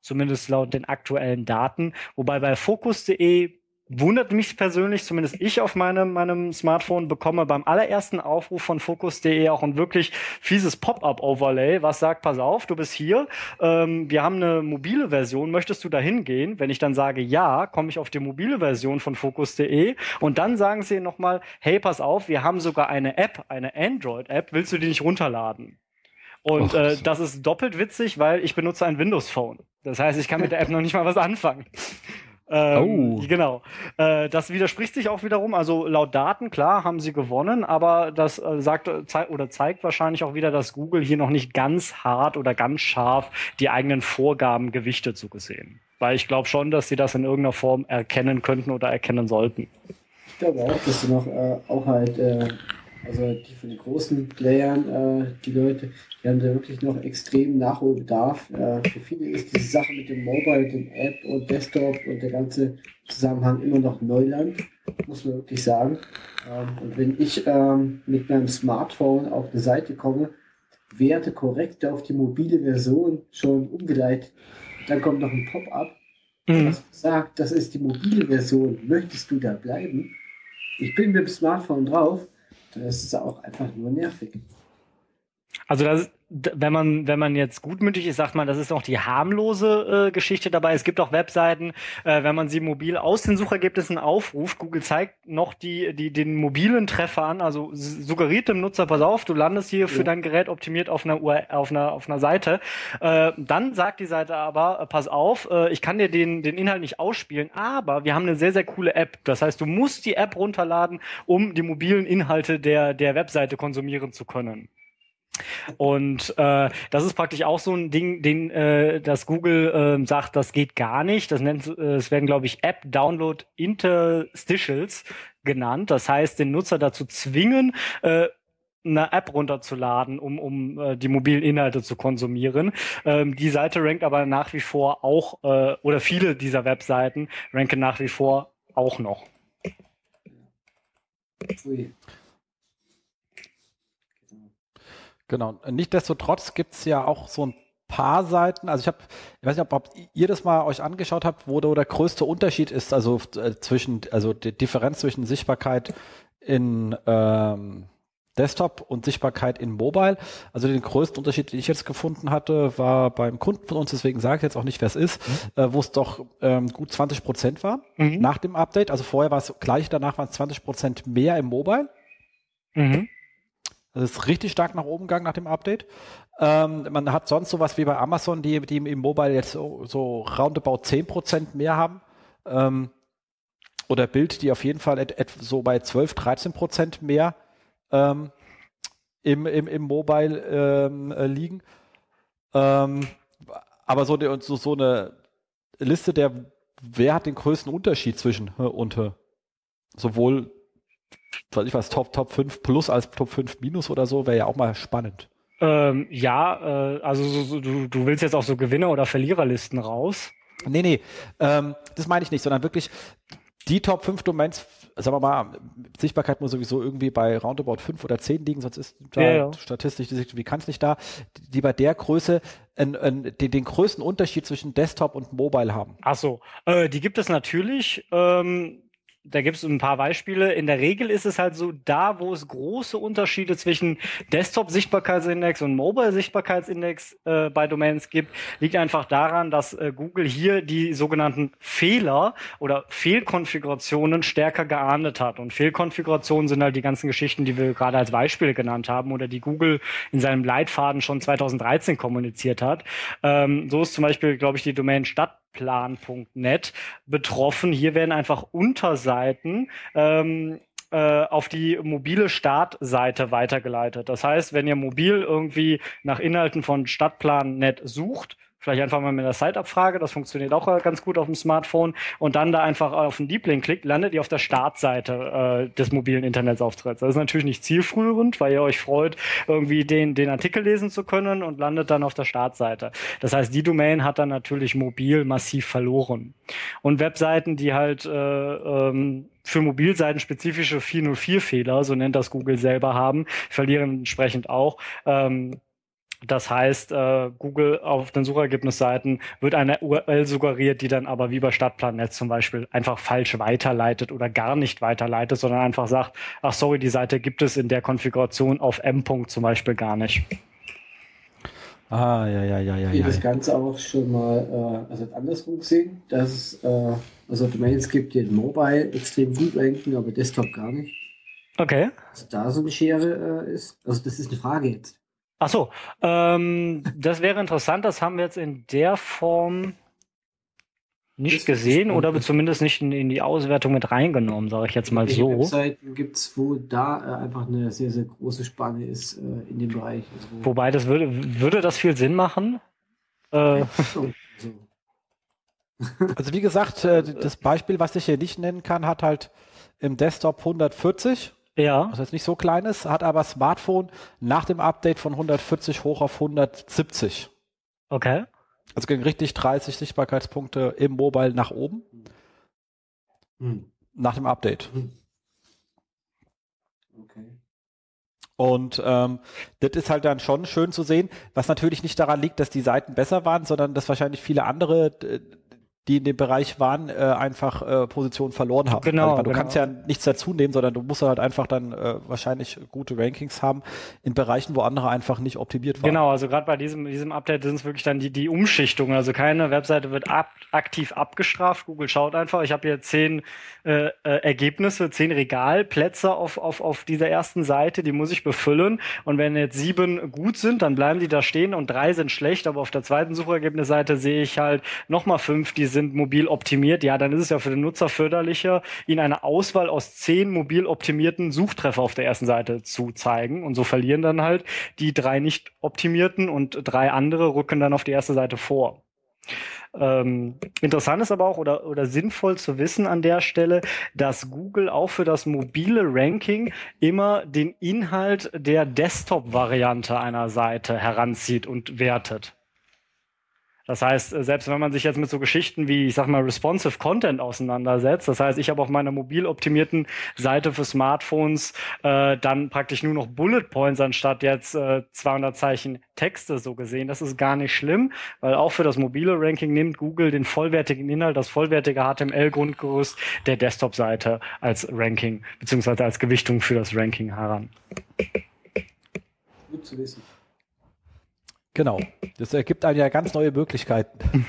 zumindest laut den aktuellen Daten. Wobei bei Focus.de wundert mich persönlich, zumindest ich auf meinem, meinem Smartphone bekomme beim allerersten Aufruf von Focus.de auch ein wirklich fieses Pop-up-Overlay, was sagt, pass auf, du bist hier, ähm, wir haben eine mobile Version, möchtest du da hingehen? Wenn ich dann sage ja, komme ich auf die mobile Version von Focus.de und dann sagen sie nochmal, hey, pass auf, wir haben sogar eine App, eine Android-App, willst du die nicht runterladen? Und oh, äh, das ist doppelt witzig, weil ich benutze ein Windows-Phone. Das heißt, ich kann mit der App noch nicht mal was anfangen. Ähm, oh. Genau. Äh, das widerspricht sich auch wiederum. Also laut Daten, klar, haben sie gewonnen, aber das äh, sagt zei oder zeigt wahrscheinlich auch wieder, dass Google hier noch nicht ganz hart oder ganz scharf die eigenen Vorgaben gewichtet so gesehen. Weil ich glaube schon, dass sie das in irgendeiner Form erkennen könnten oder erkennen sollten. Ich glaube auch, dass sie noch äh, auch halt äh, also die von den großen Playern, äh, die Leute, die haben da wirklich noch extrem Nachholbedarf. Äh, für viele ist diese Sache mit dem Mobile, dem App und Desktop und der ganze Zusammenhang immer noch Neuland, muss man wirklich sagen. Ähm, und wenn ich ähm, mit meinem Smartphone auf eine Seite komme, Werte korrekt auf die mobile Version schon umgeleitet, dann kommt noch ein Pop-up, mhm. was sagt, das ist die mobile Version, möchtest du da bleiben? Ich bin mit dem Smartphone drauf, das ist auch einfach nur nervig. Also das, wenn man, wenn man jetzt gutmütig ist, sagt man, das ist noch die harmlose äh, Geschichte dabei. Es gibt auch Webseiten, äh, wenn man sie mobil aus den Suchergebnissen aufruft, Google zeigt noch die, die, den mobilen Treffer an, also suggeriert dem Nutzer, pass auf, du landest hier ja. für dein Gerät optimiert auf einer, auf einer, auf einer Seite. Äh, dann sagt die Seite aber, äh, pass auf, äh, ich kann dir den, den Inhalt nicht ausspielen, aber wir haben eine sehr, sehr coole App. Das heißt, du musst die App runterladen, um die mobilen Inhalte der, der Webseite konsumieren zu können. Und äh, das ist praktisch auch so ein Ding, den äh, das Google äh, sagt, das geht gar nicht. Das nennt, äh, es werden glaube ich App Download Interstitials genannt. Das heißt, den Nutzer dazu zwingen, äh, eine App runterzuladen, um, um äh, die mobilen Inhalte zu konsumieren. Ähm, die Seite rankt aber nach wie vor auch, äh, oder viele dieser Webseiten ranken nach wie vor auch noch. Genau. Nichtsdestotrotz gibt es ja auch so ein paar Seiten. Also ich habe, ich weiß nicht, ob, ihr das mal euch angeschaut habt, wo der, der größte Unterschied ist, also äh, zwischen, also die Differenz zwischen Sichtbarkeit in ähm, Desktop und Sichtbarkeit in Mobile. Also den größten Unterschied, den ich jetzt gefunden hatte, war beim Kunden von uns, deswegen sage ich jetzt auch nicht, wer es ist, mhm. äh, wo es doch ähm, gut 20 Prozent war mhm. nach dem Update. Also vorher war es gleich, danach waren es 20 Prozent mehr im Mobile. Mhm. Das ist richtig stark nach oben gegangen nach dem Update. Ähm, man hat sonst sowas wie bei Amazon, die, die im Mobile jetzt so, so roundabout 10% mehr haben. Ähm, oder Bild, die auf jeden Fall et, et, so bei 12, 13% mehr ähm, im, im, im Mobile ähm, äh, liegen. Ähm, aber so, so, so eine Liste der, wer hat den größten Unterschied zwischen und sowohl weiß ich was, Top, Top 5 plus als Top 5 minus oder so, wäre ja auch mal spannend. Ähm, ja, äh, also so, so, du, du willst jetzt auch so Gewinner- oder Verliererlisten raus? Nee, nee, ähm, das meine ich nicht, sondern wirklich die Top 5 Domains, sagen wir mal, Sichtbarkeit muss sowieso irgendwie bei roundabout 5 oder 10 liegen, sonst ist da ja, ja. statistisch wie kann es nicht da, die bei der Größe ein, ein, den, den, größten Unterschied zwischen Desktop und Mobile haben. Ach so, äh, die gibt es natürlich. Ähm da gibt es ein paar Beispiele. In der Regel ist es halt so, da wo es große Unterschiede zwischen Desktop-Sichtbarkeitsindex und Mobile-Sichtbarkeitsindex äh, bei Domains gibt, liegt einfach daran, dass äh, Google hier die sogenannten Fehler oder Fehlkonfigurationen stärker geahndet hat. Und Fehlkonfigurationen sind halt die ganzen Geschichten, die wir gerade als Beispiele genannt haben oder die Google in seinem Leitfaden schon 2013 kommuniziert hat. Ähm, so ist zum Beispiel, glaube ich, die Domain Stadt Stadtplan.net betroffen. Hier werden einfach Unterseiten ähm, äh, auf die mobile Startseite weitergeleitet. Das heißt, wenn ihr mobil irgendwie nach Inhalten von Stadtplan.net sucht, vielleicht einfach mal mit der Site-Abfrage, das funktioniert auch äh, ganz gut auf dem Smartphone und dann da einfach auf den Deep Link klickt, landet ihr auf der Startseite äh, des mobilen Internetsauftritts. Das ist natürlich nicht zielführend, weil ihr euch freut, irgendwie den, den Artikel lesen zu können und landet dann auf der Startseite. Das heißt, die Domain hat dann natürlich mobil massiv verloren. Und Webseiten, die halt äh, ähm, für Mobilseiten spezifische 404-Fehler, so nennt das Google selber haben, verlieren entsprechend auch. Ähm, das heißt, äh, Google auf den Suchergebnisseiten wird eine URL suggeriert, die dann aber wie bei Stadtplannetz zum Beispiel einfach falsch weiterleitet oder gar nicht weiterleitet, sondern einfach sagt, ach sorry, die Seite gibt es in der Konfiguration auf M. zum Beispiel gar nicht. Ah, ja, ja, ja, ja. Ich ja. das Ganze auch schon mal äh, also andersrum gesehen, dass es äh, also Domains gibt, die in Mobile extrem gut ranken, aber Desktop gar nicht. Okay. Also da so eine Schere äh, ist. Also das ist eine Frage jetzt. Ach so, ähm, das wäre interessant. Das haben wir jetzt in der Form nicht Das gesehen oder zumindest nicht in, in die Auswertung mit reingenommen, sage ich jetzt mal Welche so. Webseiten gibt es, wo da äh, einfach eine sehr, sehr große Spanne ist äh, in dem Bereich. Also wo Wobei das würde, würde das viel Sinn machen? Äh, so, so. Also wie gesagt, äh, das Beispiel, was ich hier nicht nennen kann, hat halt im Desktop 140, ja, was jetzt nicht so klein ist, hat aber Smartphone nach dem Update von 140 hoch auf 170. okay. Also ging richtig 30 Sichtbarkeitspunkte im Mobile nach oben Hm. nach dem Update. Hm. Okay. Und ähm, das ist halt dann schon schön zu sehen, was natürlich nicht daran liegt, dass die Seiten besser waren, sondern dass wahrscheinlich viele andere, d- die in dem Bereich waren, äh, einfach äh, Positionen verloren haben. Genau, Also, du genau. kannst ja nichts dazu nehmen, sondern du musst halt einfach dann äh, wahrscheinlich gute Rankings haben in Bereichen, wo andere einfach nicht optimiert waren. Genau, also gerade bei diesem, diesem Update sind es wirklich dann die, die Umschichtungen. Also keine Webseite wird ab, aktiv abgestraft. Google schaut einfach, ich habe hier zehn äh, äh, Ergebnisse, zehn Regalplätze auf, auf, auf dieser ersten Seite, die muss ich befüllen. Und wenn jetzt sieben gut sind, dann bleiben die da stehen und drei sind schlecht. Aber auf der zweiten Suchergebnisseite sehe ich halt nochmal fünf, die sind mobil optimiert. Ja, dann ist es ja für den Nutzer förderlicher, ihnen eine Auswahl aus zehn mobil optimierten Suchtreffer auf der ersten Seite zu zeigen. Und so verlieren dann halt die drei nicht optimierten und drei andere rücken dann auf die erste Seite vor. Ähm, interessant ist aber auch oder, oder sinnvoll zu wissen an der Stelle, dass Google auch für das mobile Ranking immer den Inhalt der Desktop-Variante einer Seite heranzieht und wertet. Das heißt, äh, selbst wenn man sich jetzt mit so Geschichten wie, ich sag mal, responsive Content auseinandersetzt, das heißt, ich habe auf meiner mobil optimierten Seite für Smartphones äh, dann praktisch nur noch Bullet Points anstatt jetzt äh, 200 Zeichen Texte so gesehen. Das ist gar nicht schlimm, weil auch für das mobile Ranking nimmt Google den vollwertigen Inhalt, das vollwertige HTML-Grundgerüst der Desktop-Seite als Ranking beziehungsweise als Gewichtung für das Ranking heran. Gut zu wissen. Genau. Das ergibt einem ja ganz neue Möglichkeiten.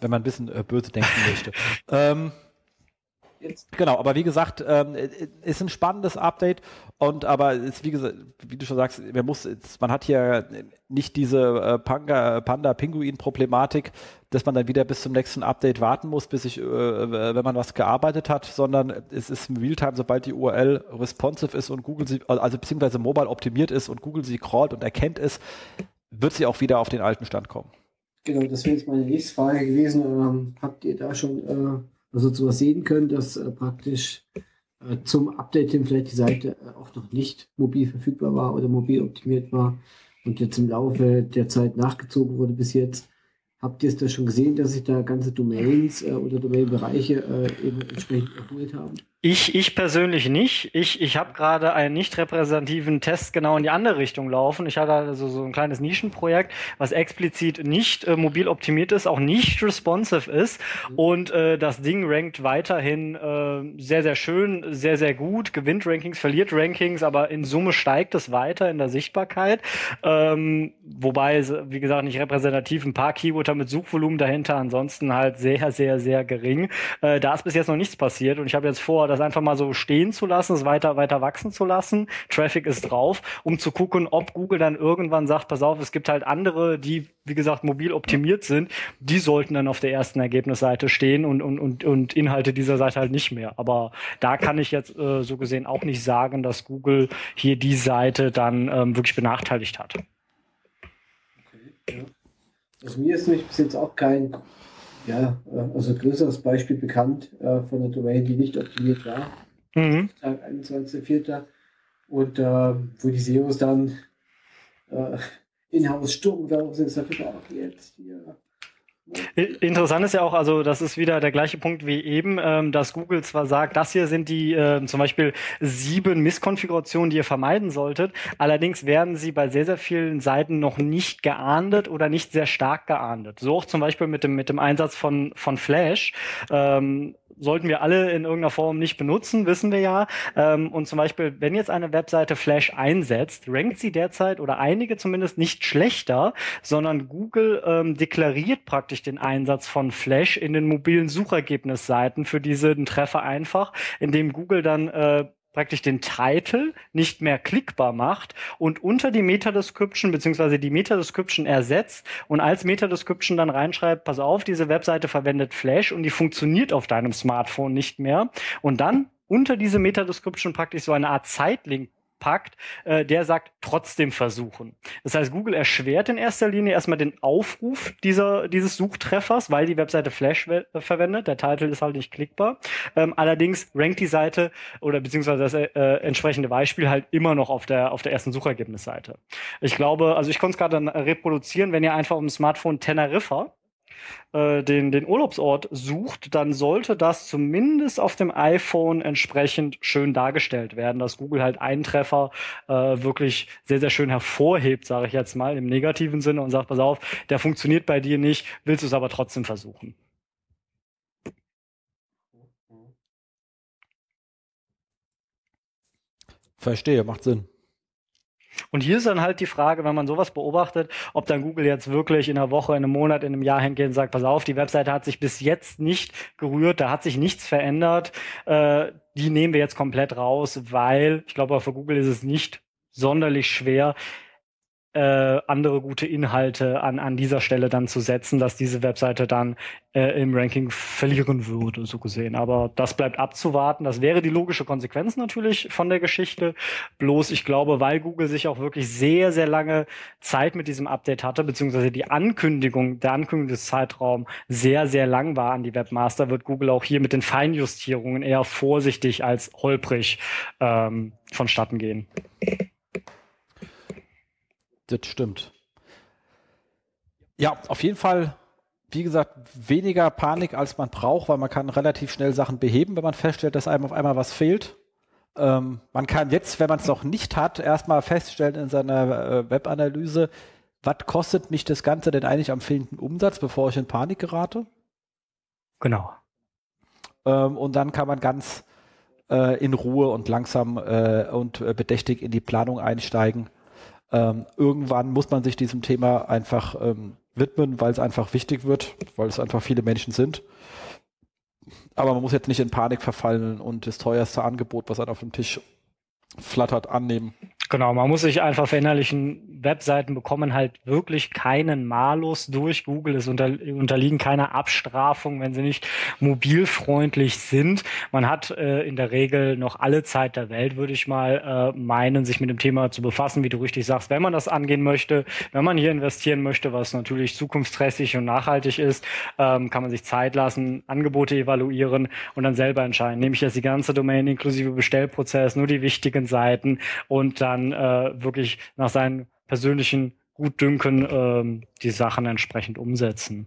Wenn man ein bisschen äh, böse denken möchte. Ähm, Jetzt. Genau, aber wie gesagt, ähm, ist ein spannendes Update und aber ist wie gesagt, wie du schon sagst, man muss, man hat hier nicht diese äh, Panda-Pinguin-Problematik, dass man dann wieder bis zum nächsten Update warten muss, bis ich, äh, wenn man was gearbeitet hat, sondern es ist im Realtime, sobald die URL responsive ist und Google sie, also beziehungsweise mobile optimiert ist und Google sie crawlt und erkennt es, wird sie auch wieder auf den alten Stand kommen. Genau, das wäre jetzt meine nächste Frage gewesen. Ähm, habt ihr da schon äh, also sowas sehen können, dass äh, praktisch äh, zum Update hin vielleicht die Seite äh, auch noch nicht mobil verfügbar war oder mobil optimiert war und jetzt im Laufe der Zeit nachgezogen wurde bis jetzt? Habt ihr es da schon gesehen, dass sich da ganze Domains äh, oder Domainbereiche äh, eben entsprechend erholt haben? Ich, ich persönlich nicht. Ich, ich habe gerade einen nicht repräsentativen Test genau in die andere Richtung laufen. Ich hatte also so ein kleines Nischenprojekt, was explizit nicht äh, mobil optimiert ist, auch nicht responsive ist. Und äh, das Ding rankt weiterhin äh, sehr, sehr schön, sehr, sehr gut, gewinnt Rankings, verliert Rankings, aber in Summe steigt es weiter in der Sichtbarkeit. Ähm, wobei, wie gesagt, nicht repräsentativ, ein paar Keywörter mit Suchvolumen dahinter, ansonsten halt sehr, sehr, sehr gering. Äh, da ist bis jetzt noch nichts passiert und ich habe jetzt vor, das das einfach mal so stehen zu lassen, es weiter, weiter wachsen zu lassen. Traffic ist drauf, um zu gucken, ob Google dann irgendwann sagt, pass auf, es gibt halt andere, die, wie gesagt, mobil optimiert sind, die sollten dann auf der ersten Ergebnisseite stehen und, und, und, und Inhalte dieser Seite halt nicht mehr. Aber da kann ich jetzt äh, so gesehen auch nicht sagen, dass Google hier die Seite dann ähm, wirklich benachteiligt hat. Okay, ja. Also mir ist nämlich bis jetzt auch kein ja, äh, also größeres Beispiel bekannt äh, von der Domain, die nicht optimiert war. Mhm. Tag 21.04. Und äh, wo die SEOs dann äh, in-house Sturm sind, sagt auch jetzt hier Interessant ist ja auch, also das ist wieder der gleiche Punkt wie eben, ähm, dass Google zwar sagt, das hier sind die äh, zum Beispiel sieben Misskonfigurationen, die ihr vermeiden solltet, allerdings werden sie bei sehr, sehr vielen Seiten noch nicht geahndet oder nicht sehr stark geahndet. So auch zum Beispiel mit dem, mit dem Einsatz von, von Flash. Ähm, sollten wir alle in irgendeiner Form nicht benutzen, wissen wir ja. Ähm, und zum Beispiel, wenn jetzt eine Webseite Flash einsetzt, rankt sie derzeit oder einige zumindest nicht schlechter, sondern Google ähm, deklariert praktisch den Einsatz von Flash in den mobilen Suchergebnisseiten für diesen Treffer einfach, indem Google dann äh, praktisch den Titel nicht mehr klickbar macht und unter die Meta-Description beziehungsweise die Meta-Description ersetzt und als Meta-Description dann reinschreibt, pass auf, diese Webseite verwendet Flash und die funktioniert auf deinem Smartphone nicht mehr. Und dann unter diese Meta-Description praktisch so eine Art Zeitlink packt, äh, der sagt trotzdem versuchen. Das heißt, Google erschwert in erster Linie erstmal den Aufruf dieser, dieses Suchtreffers, weil die Webseite Flash äh, verwendet. Der Titel ist halt nicht klickbar. Ähm, allerdings rankt die Seite oder beziehungsweise das äh, entsprechende Beispiel halt immer noch auf der, auf der ersten Suchergebnisseite. Ich glaube, also ich konnte es gerade reproduzieren, wenn ihr einfach auf dem Smartphone Teneriffa äh, den, den Urlaubsort sucht, dann sollte das zumindest auf dem iPhone entsprechend schön dargestellt werden, dass Google halt einen Treffer äh, wirklich sehr, sehr schön hervorhebt, sage ich jetzt mal, im negativen Sinne und sagt, pass auf, der funktioniert bei dir nicht, willst du es aber trotzdem versuchen. Verstehe, macht Sinn. Und hier ist dann halt die Frage, wenn man sowas beobachtet, ob dann Google jetzt wirklich in einer Woche, in einem Monat, in einem Jahr hingeht und sagt, pass auf, die Webseite hat sich bis jetzt nicht gerührt, da hat sich nichts verändert, äh, die nehmen wir jetzt komplett raus, weil ich glaube, für Google ist es nicht sonderlich schwer, äh, andere gute Inhalte an, an dieser Stelle dann zu setzen, dass diese Webseite dann äh, im Ranking verlieren würde, so gesehen. Aber das bleibt abzuwarten. Das wäre die logische Konsequenz natürlich von der Geschichte. Bloß ich glaube, weil Google sich auch wirklich sehr, sehr lange Zeit mit diesem Update hatte, beziehungsweise die Ankündigung, der Ankündigungszeitraum sehr, sehr lang war an die Webmaster, wird Google auch hier mit den Feinjustierungen eher vorsichtig als holprig ähm, vonstatten gehen. Das stimmt. Ja, auf jeden Fall, wie gesagt, weniger Panik, als man braucht, weil man kann relativ schnell Sachen beheben, wenn man feststellt, dass einem auf einmal was fehlt. Ähm, man kann jetzt, wenn man es noch nicht hat, erstmal feststellen in seiner äh, Webanalyse, was kostet mich das Ganze denn eigentlich am fehlenden Umsatz, bevor ich in Panik gerate? Genau. Ähm, und dann kann man ganz äh, in Ruhe und langsam äh, und äh, bedächtig in die Planung einsteigen ähm, irgendwann muss man sich diesem Thema einfach ähm, widmen, weil es einfach wichtig wird, weil es einfach viele Menschen sind. Aber man muss jetzt nicht in Panik verfallen und das teuerste Angebot, was einem auf dem Tisch flattert, annehmen. Genau, man muss sich einfach verinnerlichen, Webseiten bekommen halt wirklich keinen Malus durch Google. Es unter, unterliegen keiner Abstrafung, wenn sie nicht mobilfreundlich sind. Man hat äh, in der Regel noch alle Zeit der Welt, würde ich mal äh, meinen, sich mit dem Thema zu befassen, wie du richtig sagst, wenn man das angehen möchte, wenn man hier investieren möchte, was natürlich zukunftsträchtig und nachhaltig ist, ähm, kann man sich Zeit lassen, Angebote evaluieren und dann selber entscheiden. Nehme ich jetzt die ganze Domain inklusive Bestellprozess, nur die wichtigen Seiten und dann dann äh, wirklich nach seinen persönlichen Gutdünken ähm, die Sachen entsprechend umsetzen.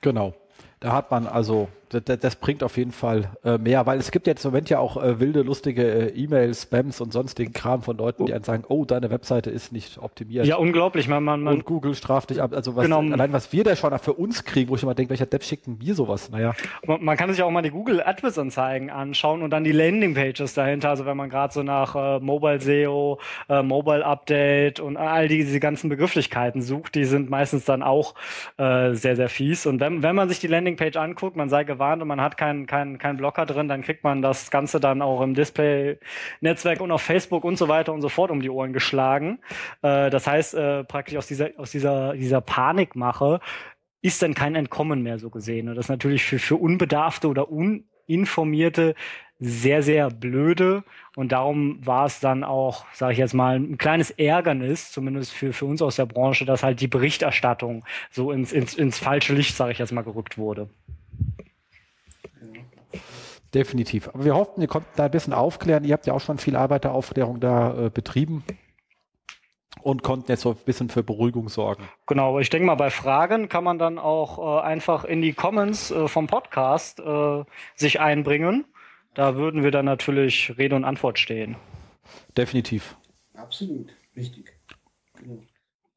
Genau. Da hat man also das, das, bringt auf jeden Fall äh, mehr, weil es gibt jetzt im Moment ja auch äh, wilde, lustige äh, E-Mails, Spams und sonstigen Kram von Leuten, die oh. einen sagen, oh, deine Webseite ist nicht optimiert. Ja, unglaublich. Man, man, man und Google straft dich ab. Also was, genau. allein was wir da schon für uns kriegen, wo ich immer denke, welcher Depp schickt mir sowas? Naja. Man, man kann sich auch mal die Google AdWords Anzeigen anschauen und dann die Landing Pages dahinter. Also wenn man gerade so nach äh, Mobile SEO, äh, Mobile Update und all diese ganzen Begrifflichkeiten sucht, die sind meistens dann auch äh, sehr, sehr fies. Und wenn, wenn man sich die Landing Page anguckt, man sei gewarnt, warnt und man hat keinen keinen keinen Blocker drin, dann kriegt man das Ganze dann auch im Display-Netzwerk und auf Facebook und so weiter und so fort um die Ohren geschlagen. Äh, das heißt, äh, praktisch aus dieser, aus dieser, dieser Panikmache ist dann kein Entkommen mehr so gesehen. Und das ist natürlich für, für Unbedarfte oder Uninformierte sehr, sehr blöde. Und darum war es dann auch, sage ich jetzt mal, ein kleines Ärgernis, zumindest für, für uns aus der Branche, dass halt die Berichterstattung so ins, ins, ins falsche Licht, sage ich jetzt mal, gerückt wurde. Definitiv. Aber wir hofften, ihr konnten da ein bisschen aufklären. Ihr habt ja auch schon viel Arbeit der Aufklärung da äh, betrieben und konnten jetzt so ein bisschen für Beruhigung sorgen. Genau, aber ich denke mal, bei Fragen kann man dann auch äh, einfach in die Comments äh, vom Podcast äh, sich einbringen. Da würden wir dann natürlich Rede und Antwort stehen. Definitiv. Absolut, richtig. Genau.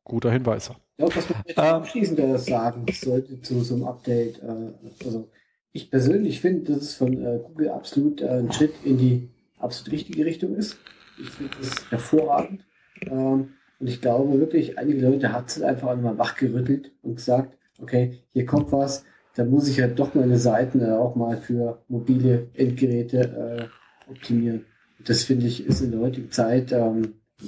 Guter Hinweis. Ja, was man vielleicht ähm, abschließend sagen sollte zu so einem Update. Äh, also ich persönlich finde, dass es von äh, Google absolut äh, ein Schritt in die absolut richtige Richtung ist. Ich finde das hervorragend. Ähm, und ich glaube wirklich, einige Leute hat es einfach einmal wachgerüttelt und gesagt, okay, hier kommt was, da muss ich halt doch meine Seiten äh, auch mal für mobile Endgeräte äh, optimieren. Das finde ich ist in der heutigen Zeit, ähm, äh,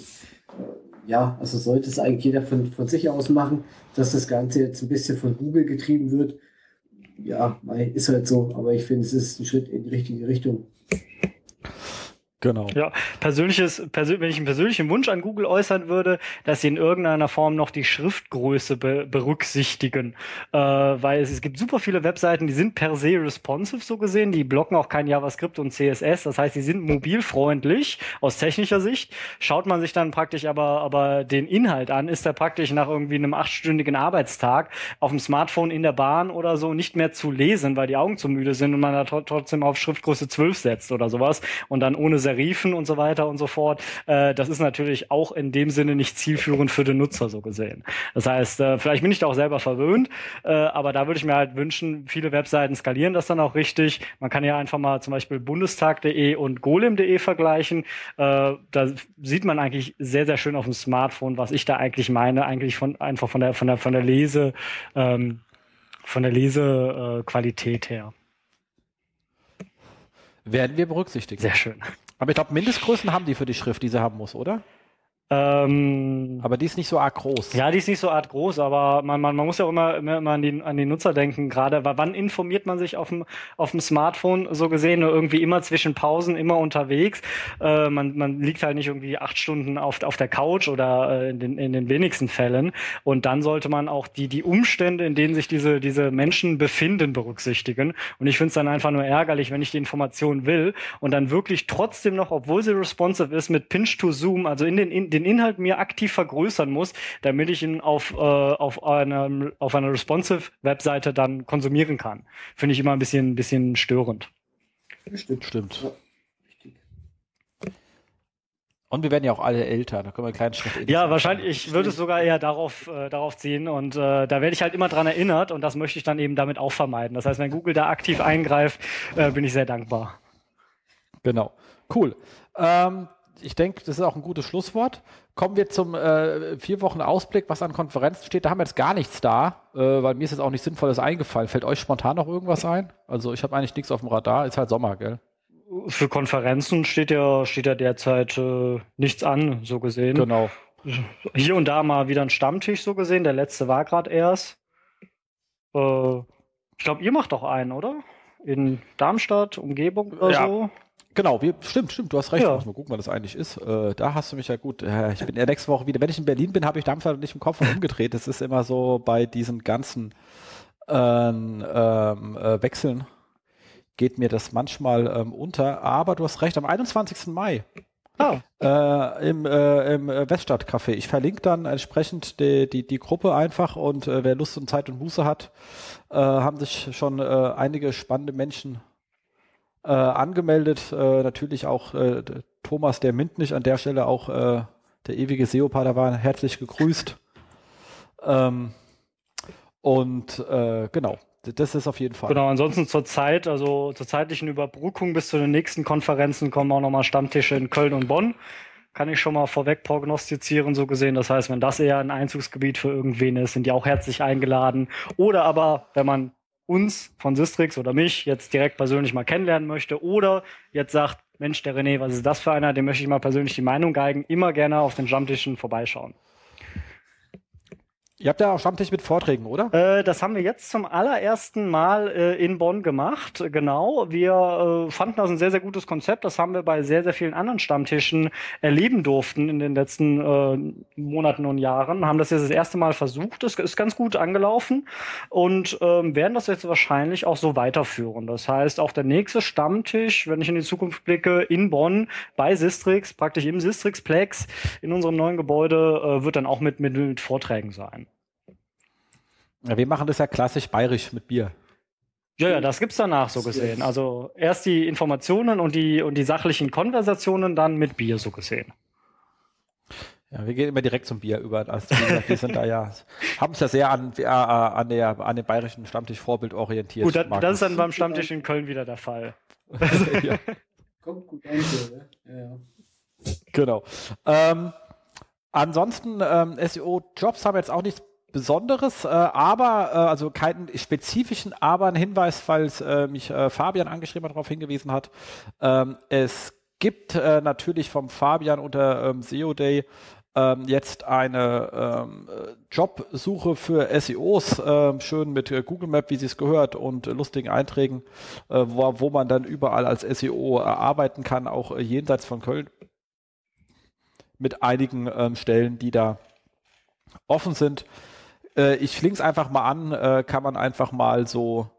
ja, also sollte es eigentlich jeder von, von sich aus machen, dass das Ganze jetzt ein bisschen von Google getrieben wird. Ja, ist halt so, aber ich finde, es ist ein Schritt in die richtige Richtung. Genau. Ja, persönliches, persö wenn ich einen persönlichen Wunsch an Google äußern würde, dass sie in irgendeiner Form noch die Schriftgröße be berücksichtigen. Äh, weil es, es gibt super viele Webseiten, die sind per se responsive so gesehen, die blocken auch kein JavaScript und CSS. Das heißt, die sind mobilfreundlich aus technischer Sicht. Schaut man sich dann praktisch aber, aber den Inhalt an, ist er praktisch nach irgendwie einem achtstündigen Arbeitstag auf dem Smartphone in der Bahn oder so nicht mehr zu lesen, weil die Augen zu müde sind und man da trotzdem auf Schriftgröße 12 setzt oder sowas und dann ohne Serifen und so weiter und so fort. Äh, das ist natürlich auch in dem Sinne nicht zielführend für den Nutzer so gesehen. Das heißt, äh, vielleicht bin ich da auch selber verwöhnt, äh, aber da würde ich mir halt wünschen, viele Webseiten skalieren das dann auch richtig. Man kann ja einfach mal zum Beispiel bundestag.de und golem.de vergleichen. Äh, da sieht man eigentlich sehr, sehr schön auf dem Smartphone, was ich da eigentlich meine, eigentlich von einfach von der von der von der Lese ähm, von der Lesequalität her. Werden wir berücksichtigen. Sehr schön. Aber ich glaube, Mindestgrößen haben die für die Schrift, die sie haben muss, oder? Ähm, aber die ist nicht so arg groß. Ja, die ist nicht so arg groß, aber man, man, man muss ja auch immer, immer, immer an, die, an die Nutzer denken, gerade, wann informiert man sich auf dem, auf dem Smartphone so gesehen, irgendwie immer zwischen Pausen, immer unterwegs. Äh, man, man liegt halt nicht irgendwie acht Stunden auf, auf der Couch oder äh, in, den, in den wenigsten Fällen. Und dann sollte man auch die, die Umstände, in denen sich diese, diese Menschen befinden, berücksichtigen. Und ich finde es dann einfach nur ärgerlich, wenn ich die Information will und dann wirklich trotzdem noch, obwohl sie responsive ist, mit Pinch to Zoom, also in den, in den den Inhalt mir aktiv vergrößern muss, damit ich ihn auf, äh, auf, einer, auf einer responsive Webseite dann konsumieren kann. Finde ich immer ein bisschen, ein bisschen störend. Stimmt, stimmt. Ja. Und wir werden ja auch alle älter, da können wir einen kleinen Schritt Ja, wahrscheinlich, ich würde es sogar eher darauf, äh, darauf ziehen und äh, da werde ich halt immer dran erinnert und das möchte ich dann eben damit auch vermeiden. Das heißt, wenn Google da aktiv eingreift, äh, bin ich sehr dankbar. Genau. Cool. Ähm, ich denke, das ist auch ein gutes Schlusswort. Kommen wir zum äh, vier Wochen Ausblick, was an Konferenzen steht. Da haben wir jetzt gar nichts da, äh, weil mir ist jetzt auch nichts Sinnvolles eingefallen. Fällt euch spontan noch irgendwas ein? Also ich habe eigentlich nichts auf dem Radar. Ist halt Sommer, gell? Für Konferenzen steht ja, steht ja derzeit äh, nichts an, so gesehen. Genau. Hier und da mal wieder ein Stammtisch, so gesehen. Der letzte war gerade erst. Äh, ich glaube, ihr macht doch einen, oder? In Darmstadt, Umgebung oder ja. so. Genau, wir, stimmt, stimmt, du hast recht. Ja. Muss mal gucken, was das eigentlich ist. Äh, da hast du mich ja gut. Äh, ich bin ja nächste Woche wieder. Wenn ich in Berlin bin, habe ich Darmstadt nicht im Kopf umgedreht. Das ist immer so bei diesen ganzen ähm, ähm, äh, Wechseln geht mir das manchmal ähm, unter. Aber du hast recht, am 21. Mai. Oh. Äh, im, äh, im Weststadtcafé. Ich verlinke dann entsprechend die, die, die Gruppe einfach und äh, wer Lust und Zeit und Muße hat, äh, haben sich schon äh, einige spannende Menschen äh, angemeldet. Äh, natürlich auch äh, Thomas der Mintnich an der Stelle auch äh, der ewige Seopader herzlich gegrüßt. Ähm, und äh, genau, das ist auf jeden Fall. Genau, ansonsten zur Zeit, also zur zeitlichen Überbrückung bis zu den nächsten Konferenzen kommen auch nochmal Stammtische in Köln und Bonn. Kann ich schon mal vorweg prognostizieren, so gesehen. Das heißt, wenn das eher ein Einzugsgebiet für irgendwen ist, sind die auch herzlich eingeladen. Oder aber, wenn man uns von Sistrix oder mich jetzt direkt persönlich mal kennenlernen möchte oder jetzt sagt, Mensch, der René, was ist das für einer, dem möchte ich mal persönlich die Meinung geigen, immer gerne auf den Stammtischen vorbeischauen. Ihr habt ja auch Stammtisch mit Vorträgen, oder? Äh, das haben wir jetzt zum allerersten Mal äh, in Bonn gemacht. Genau. Wir äh, fanden das ein sehr, sehr gutes Konzept. Das haben wir bei sehr, sehr vielen anderen Stammtischen erleben durften in den letzten äh, Monaten und Jahren. Haben das jetzt das erste Mal versucht. Das ist ganz gut angelaufen und ähm, werden das jetzt wahrscheinlich auch so weiterführen. Das heißt, auch der nächste Stammtisch, wenn ich in die Zukunft blicke, in Bonn bei Sistrix, praktisch im Sistrix-Plex in unserem neuen Gebäude, äh, wird dann auch mit, mit, mit Vorträgen sein. Ja, wir machen das ja klassisch bayerisch mit Bier. Ja, ja, das gibt's danach so gesehen. Also erst die Informationen und die und die sachlichen Konversationen dann mit Bier so gesehen. Ja, wir gehen immer direkt zum Bier über. Also, wir sind da ja, haben es ja sehr an, äh, an, der, an dem bayerischen Stammtisch Vorbild orientiert. Gut, das, das ist dann beim Stammtisch in Köln wieder der Fall. ja. Kommt gut an, ne? ja, ja. Genau. Ähm, ansonsten, ähm, SEO-Jobs haben jetzt auch nichts Besonderes, äh, aber, äh, also keinen spezifischen, aber ein Hinweis, falls äh, mich äh, Fabian angeschrieben hat, darauf hingewiesen hat. Ähm, es gibt äh, natürlich vom Fabian unter ähm, SEO Day ähm, jetzt eine ähm, Jobsuche für SEOs, äh, schön mit äh, Google Map, wie sie es gehört, und äh, lustigen Einträgen, äh, wo, wo man dann überall als SEO äh, arbeiten kann, auch äh, jenseits von Köln, mit einigen ähm, Stellen, die da offen sind. Äh, ich flink's einfach mal an, äh, kann man einfach mal so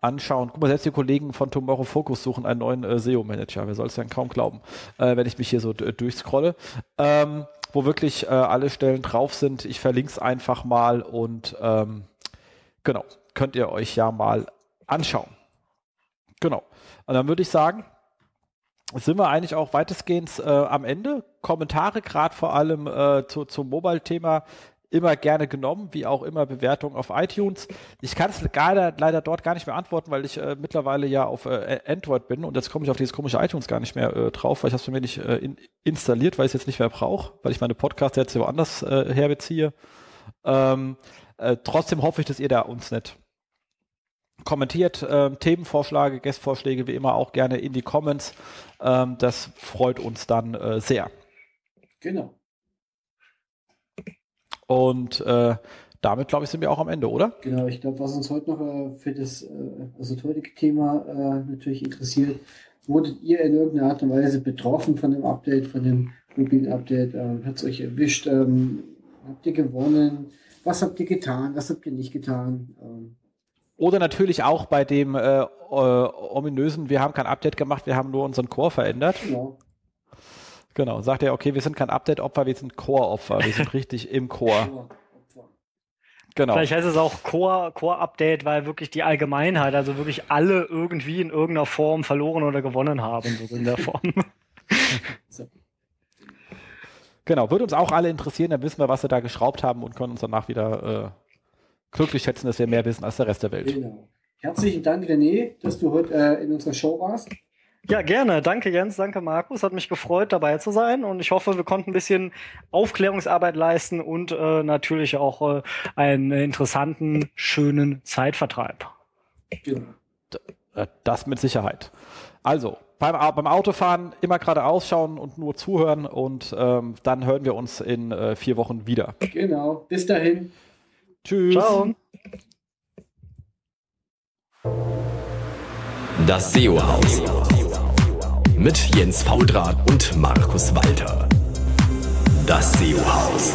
anschauen. Guck mal, selbst die Kollegen von Tomorrow Focus suchen einen neuen äh, SEO-Manager. Wer soll es denn kaum glauben, äh, wenn ich mich hier so durchscrolle. Ähm, wo wirklich äh, alle Stellen drauf sind. Ich verlinke es einfach mal und ähm, genau, könnt ihr euch ja mal anschauen. Genau. Und dann würde ich sagen, sind wir eigentlich auch weitestgehend äh, am Ende. Kommentare, gerade vor allem äh, zu, zum Mobile-Thema, immer gerne genommen, wie auch immer Bewertungen auf iTunes. Ich kann es leider, dort gar nicht mehr antworten, weil ich äh, mittlerweile ja auf äh, Android bin und jetzt komme ich auf dieses komische iTunes gar nicht mehr äh, drauf, weil ich das für mich nicht äh, in, installiert, weil ich es jetzt nicht mehr brauche, weil ich meine Podcasts jetzt woanders äh, herbeziehe. Ähm, äh, trotzdem hoffe ich, dass ihr da uns nicht kommentiert, äh, Themenvorschläge, Gästvorschläge wie immer auch gerne in die Comments. Ähm, das freut uns dann sehr. Genau. Und äh, damit, glaube ich, sind wir auch am Ende, oder? Genau, ich glaube, was uns heute noch äh, für das, äh, also das heutige Thema äh, natürlich interessiert, wurdet ihr in irgendeiner Art und Weise betroffen von dem Update, von dem mobilen Update? Äh, Hat es euch erwischt? Ähm, habt ihr gewonnen? Was habt ihr getan? Was habt ihr nicht getan? Ähm, oder natürlich auch bei dem äh, äh, ominösen, wir haben kein Update gemacht, wir haben nur unseren Core verändert. Genau. Genau, sagt er, okay, wir sind kein Update-Opfer, wir sind Core-Opfer, wir sind richtig im Core. Genau. Vielleicht heißt es auch Core, Core-Update, weil wirklich die Allgemeinheit, also wirklich alle irgendwie in irgendeiner Form verloren oder gewonnen haben, so in der Form. Genau, würde uns auch alle interessieren, dann wissen wir, was wir da geschraubt haben und können uns danach wieder äh, glücklich schätzen, dass wir mehr wissen als der Rest der Welt. Genau. Herzlichen Dank, René, dass du heute äh, in unserer Show warst. Ja, gerne. Danke Jens, danke Markus. Hat mich gefreut, dabei zu sein. Und ich hoffe, wir konnten ein bisschen Aufklärungsarbeit leisten und äh, natürlich auch äh, einen interessanten, schönen Zeitvertreib. Das mit Sicherheit. Also, beim, beim Autofahren immer gerade ausschauen und nur zuhören und ähm, dann hören wir uns in äh, vier Wochen wieder. Genau. Bis dahin. Tschüss. Ciao. Das SEO-Haus mit Jens Faudrat und Markus Walter. Das SEO-Haus.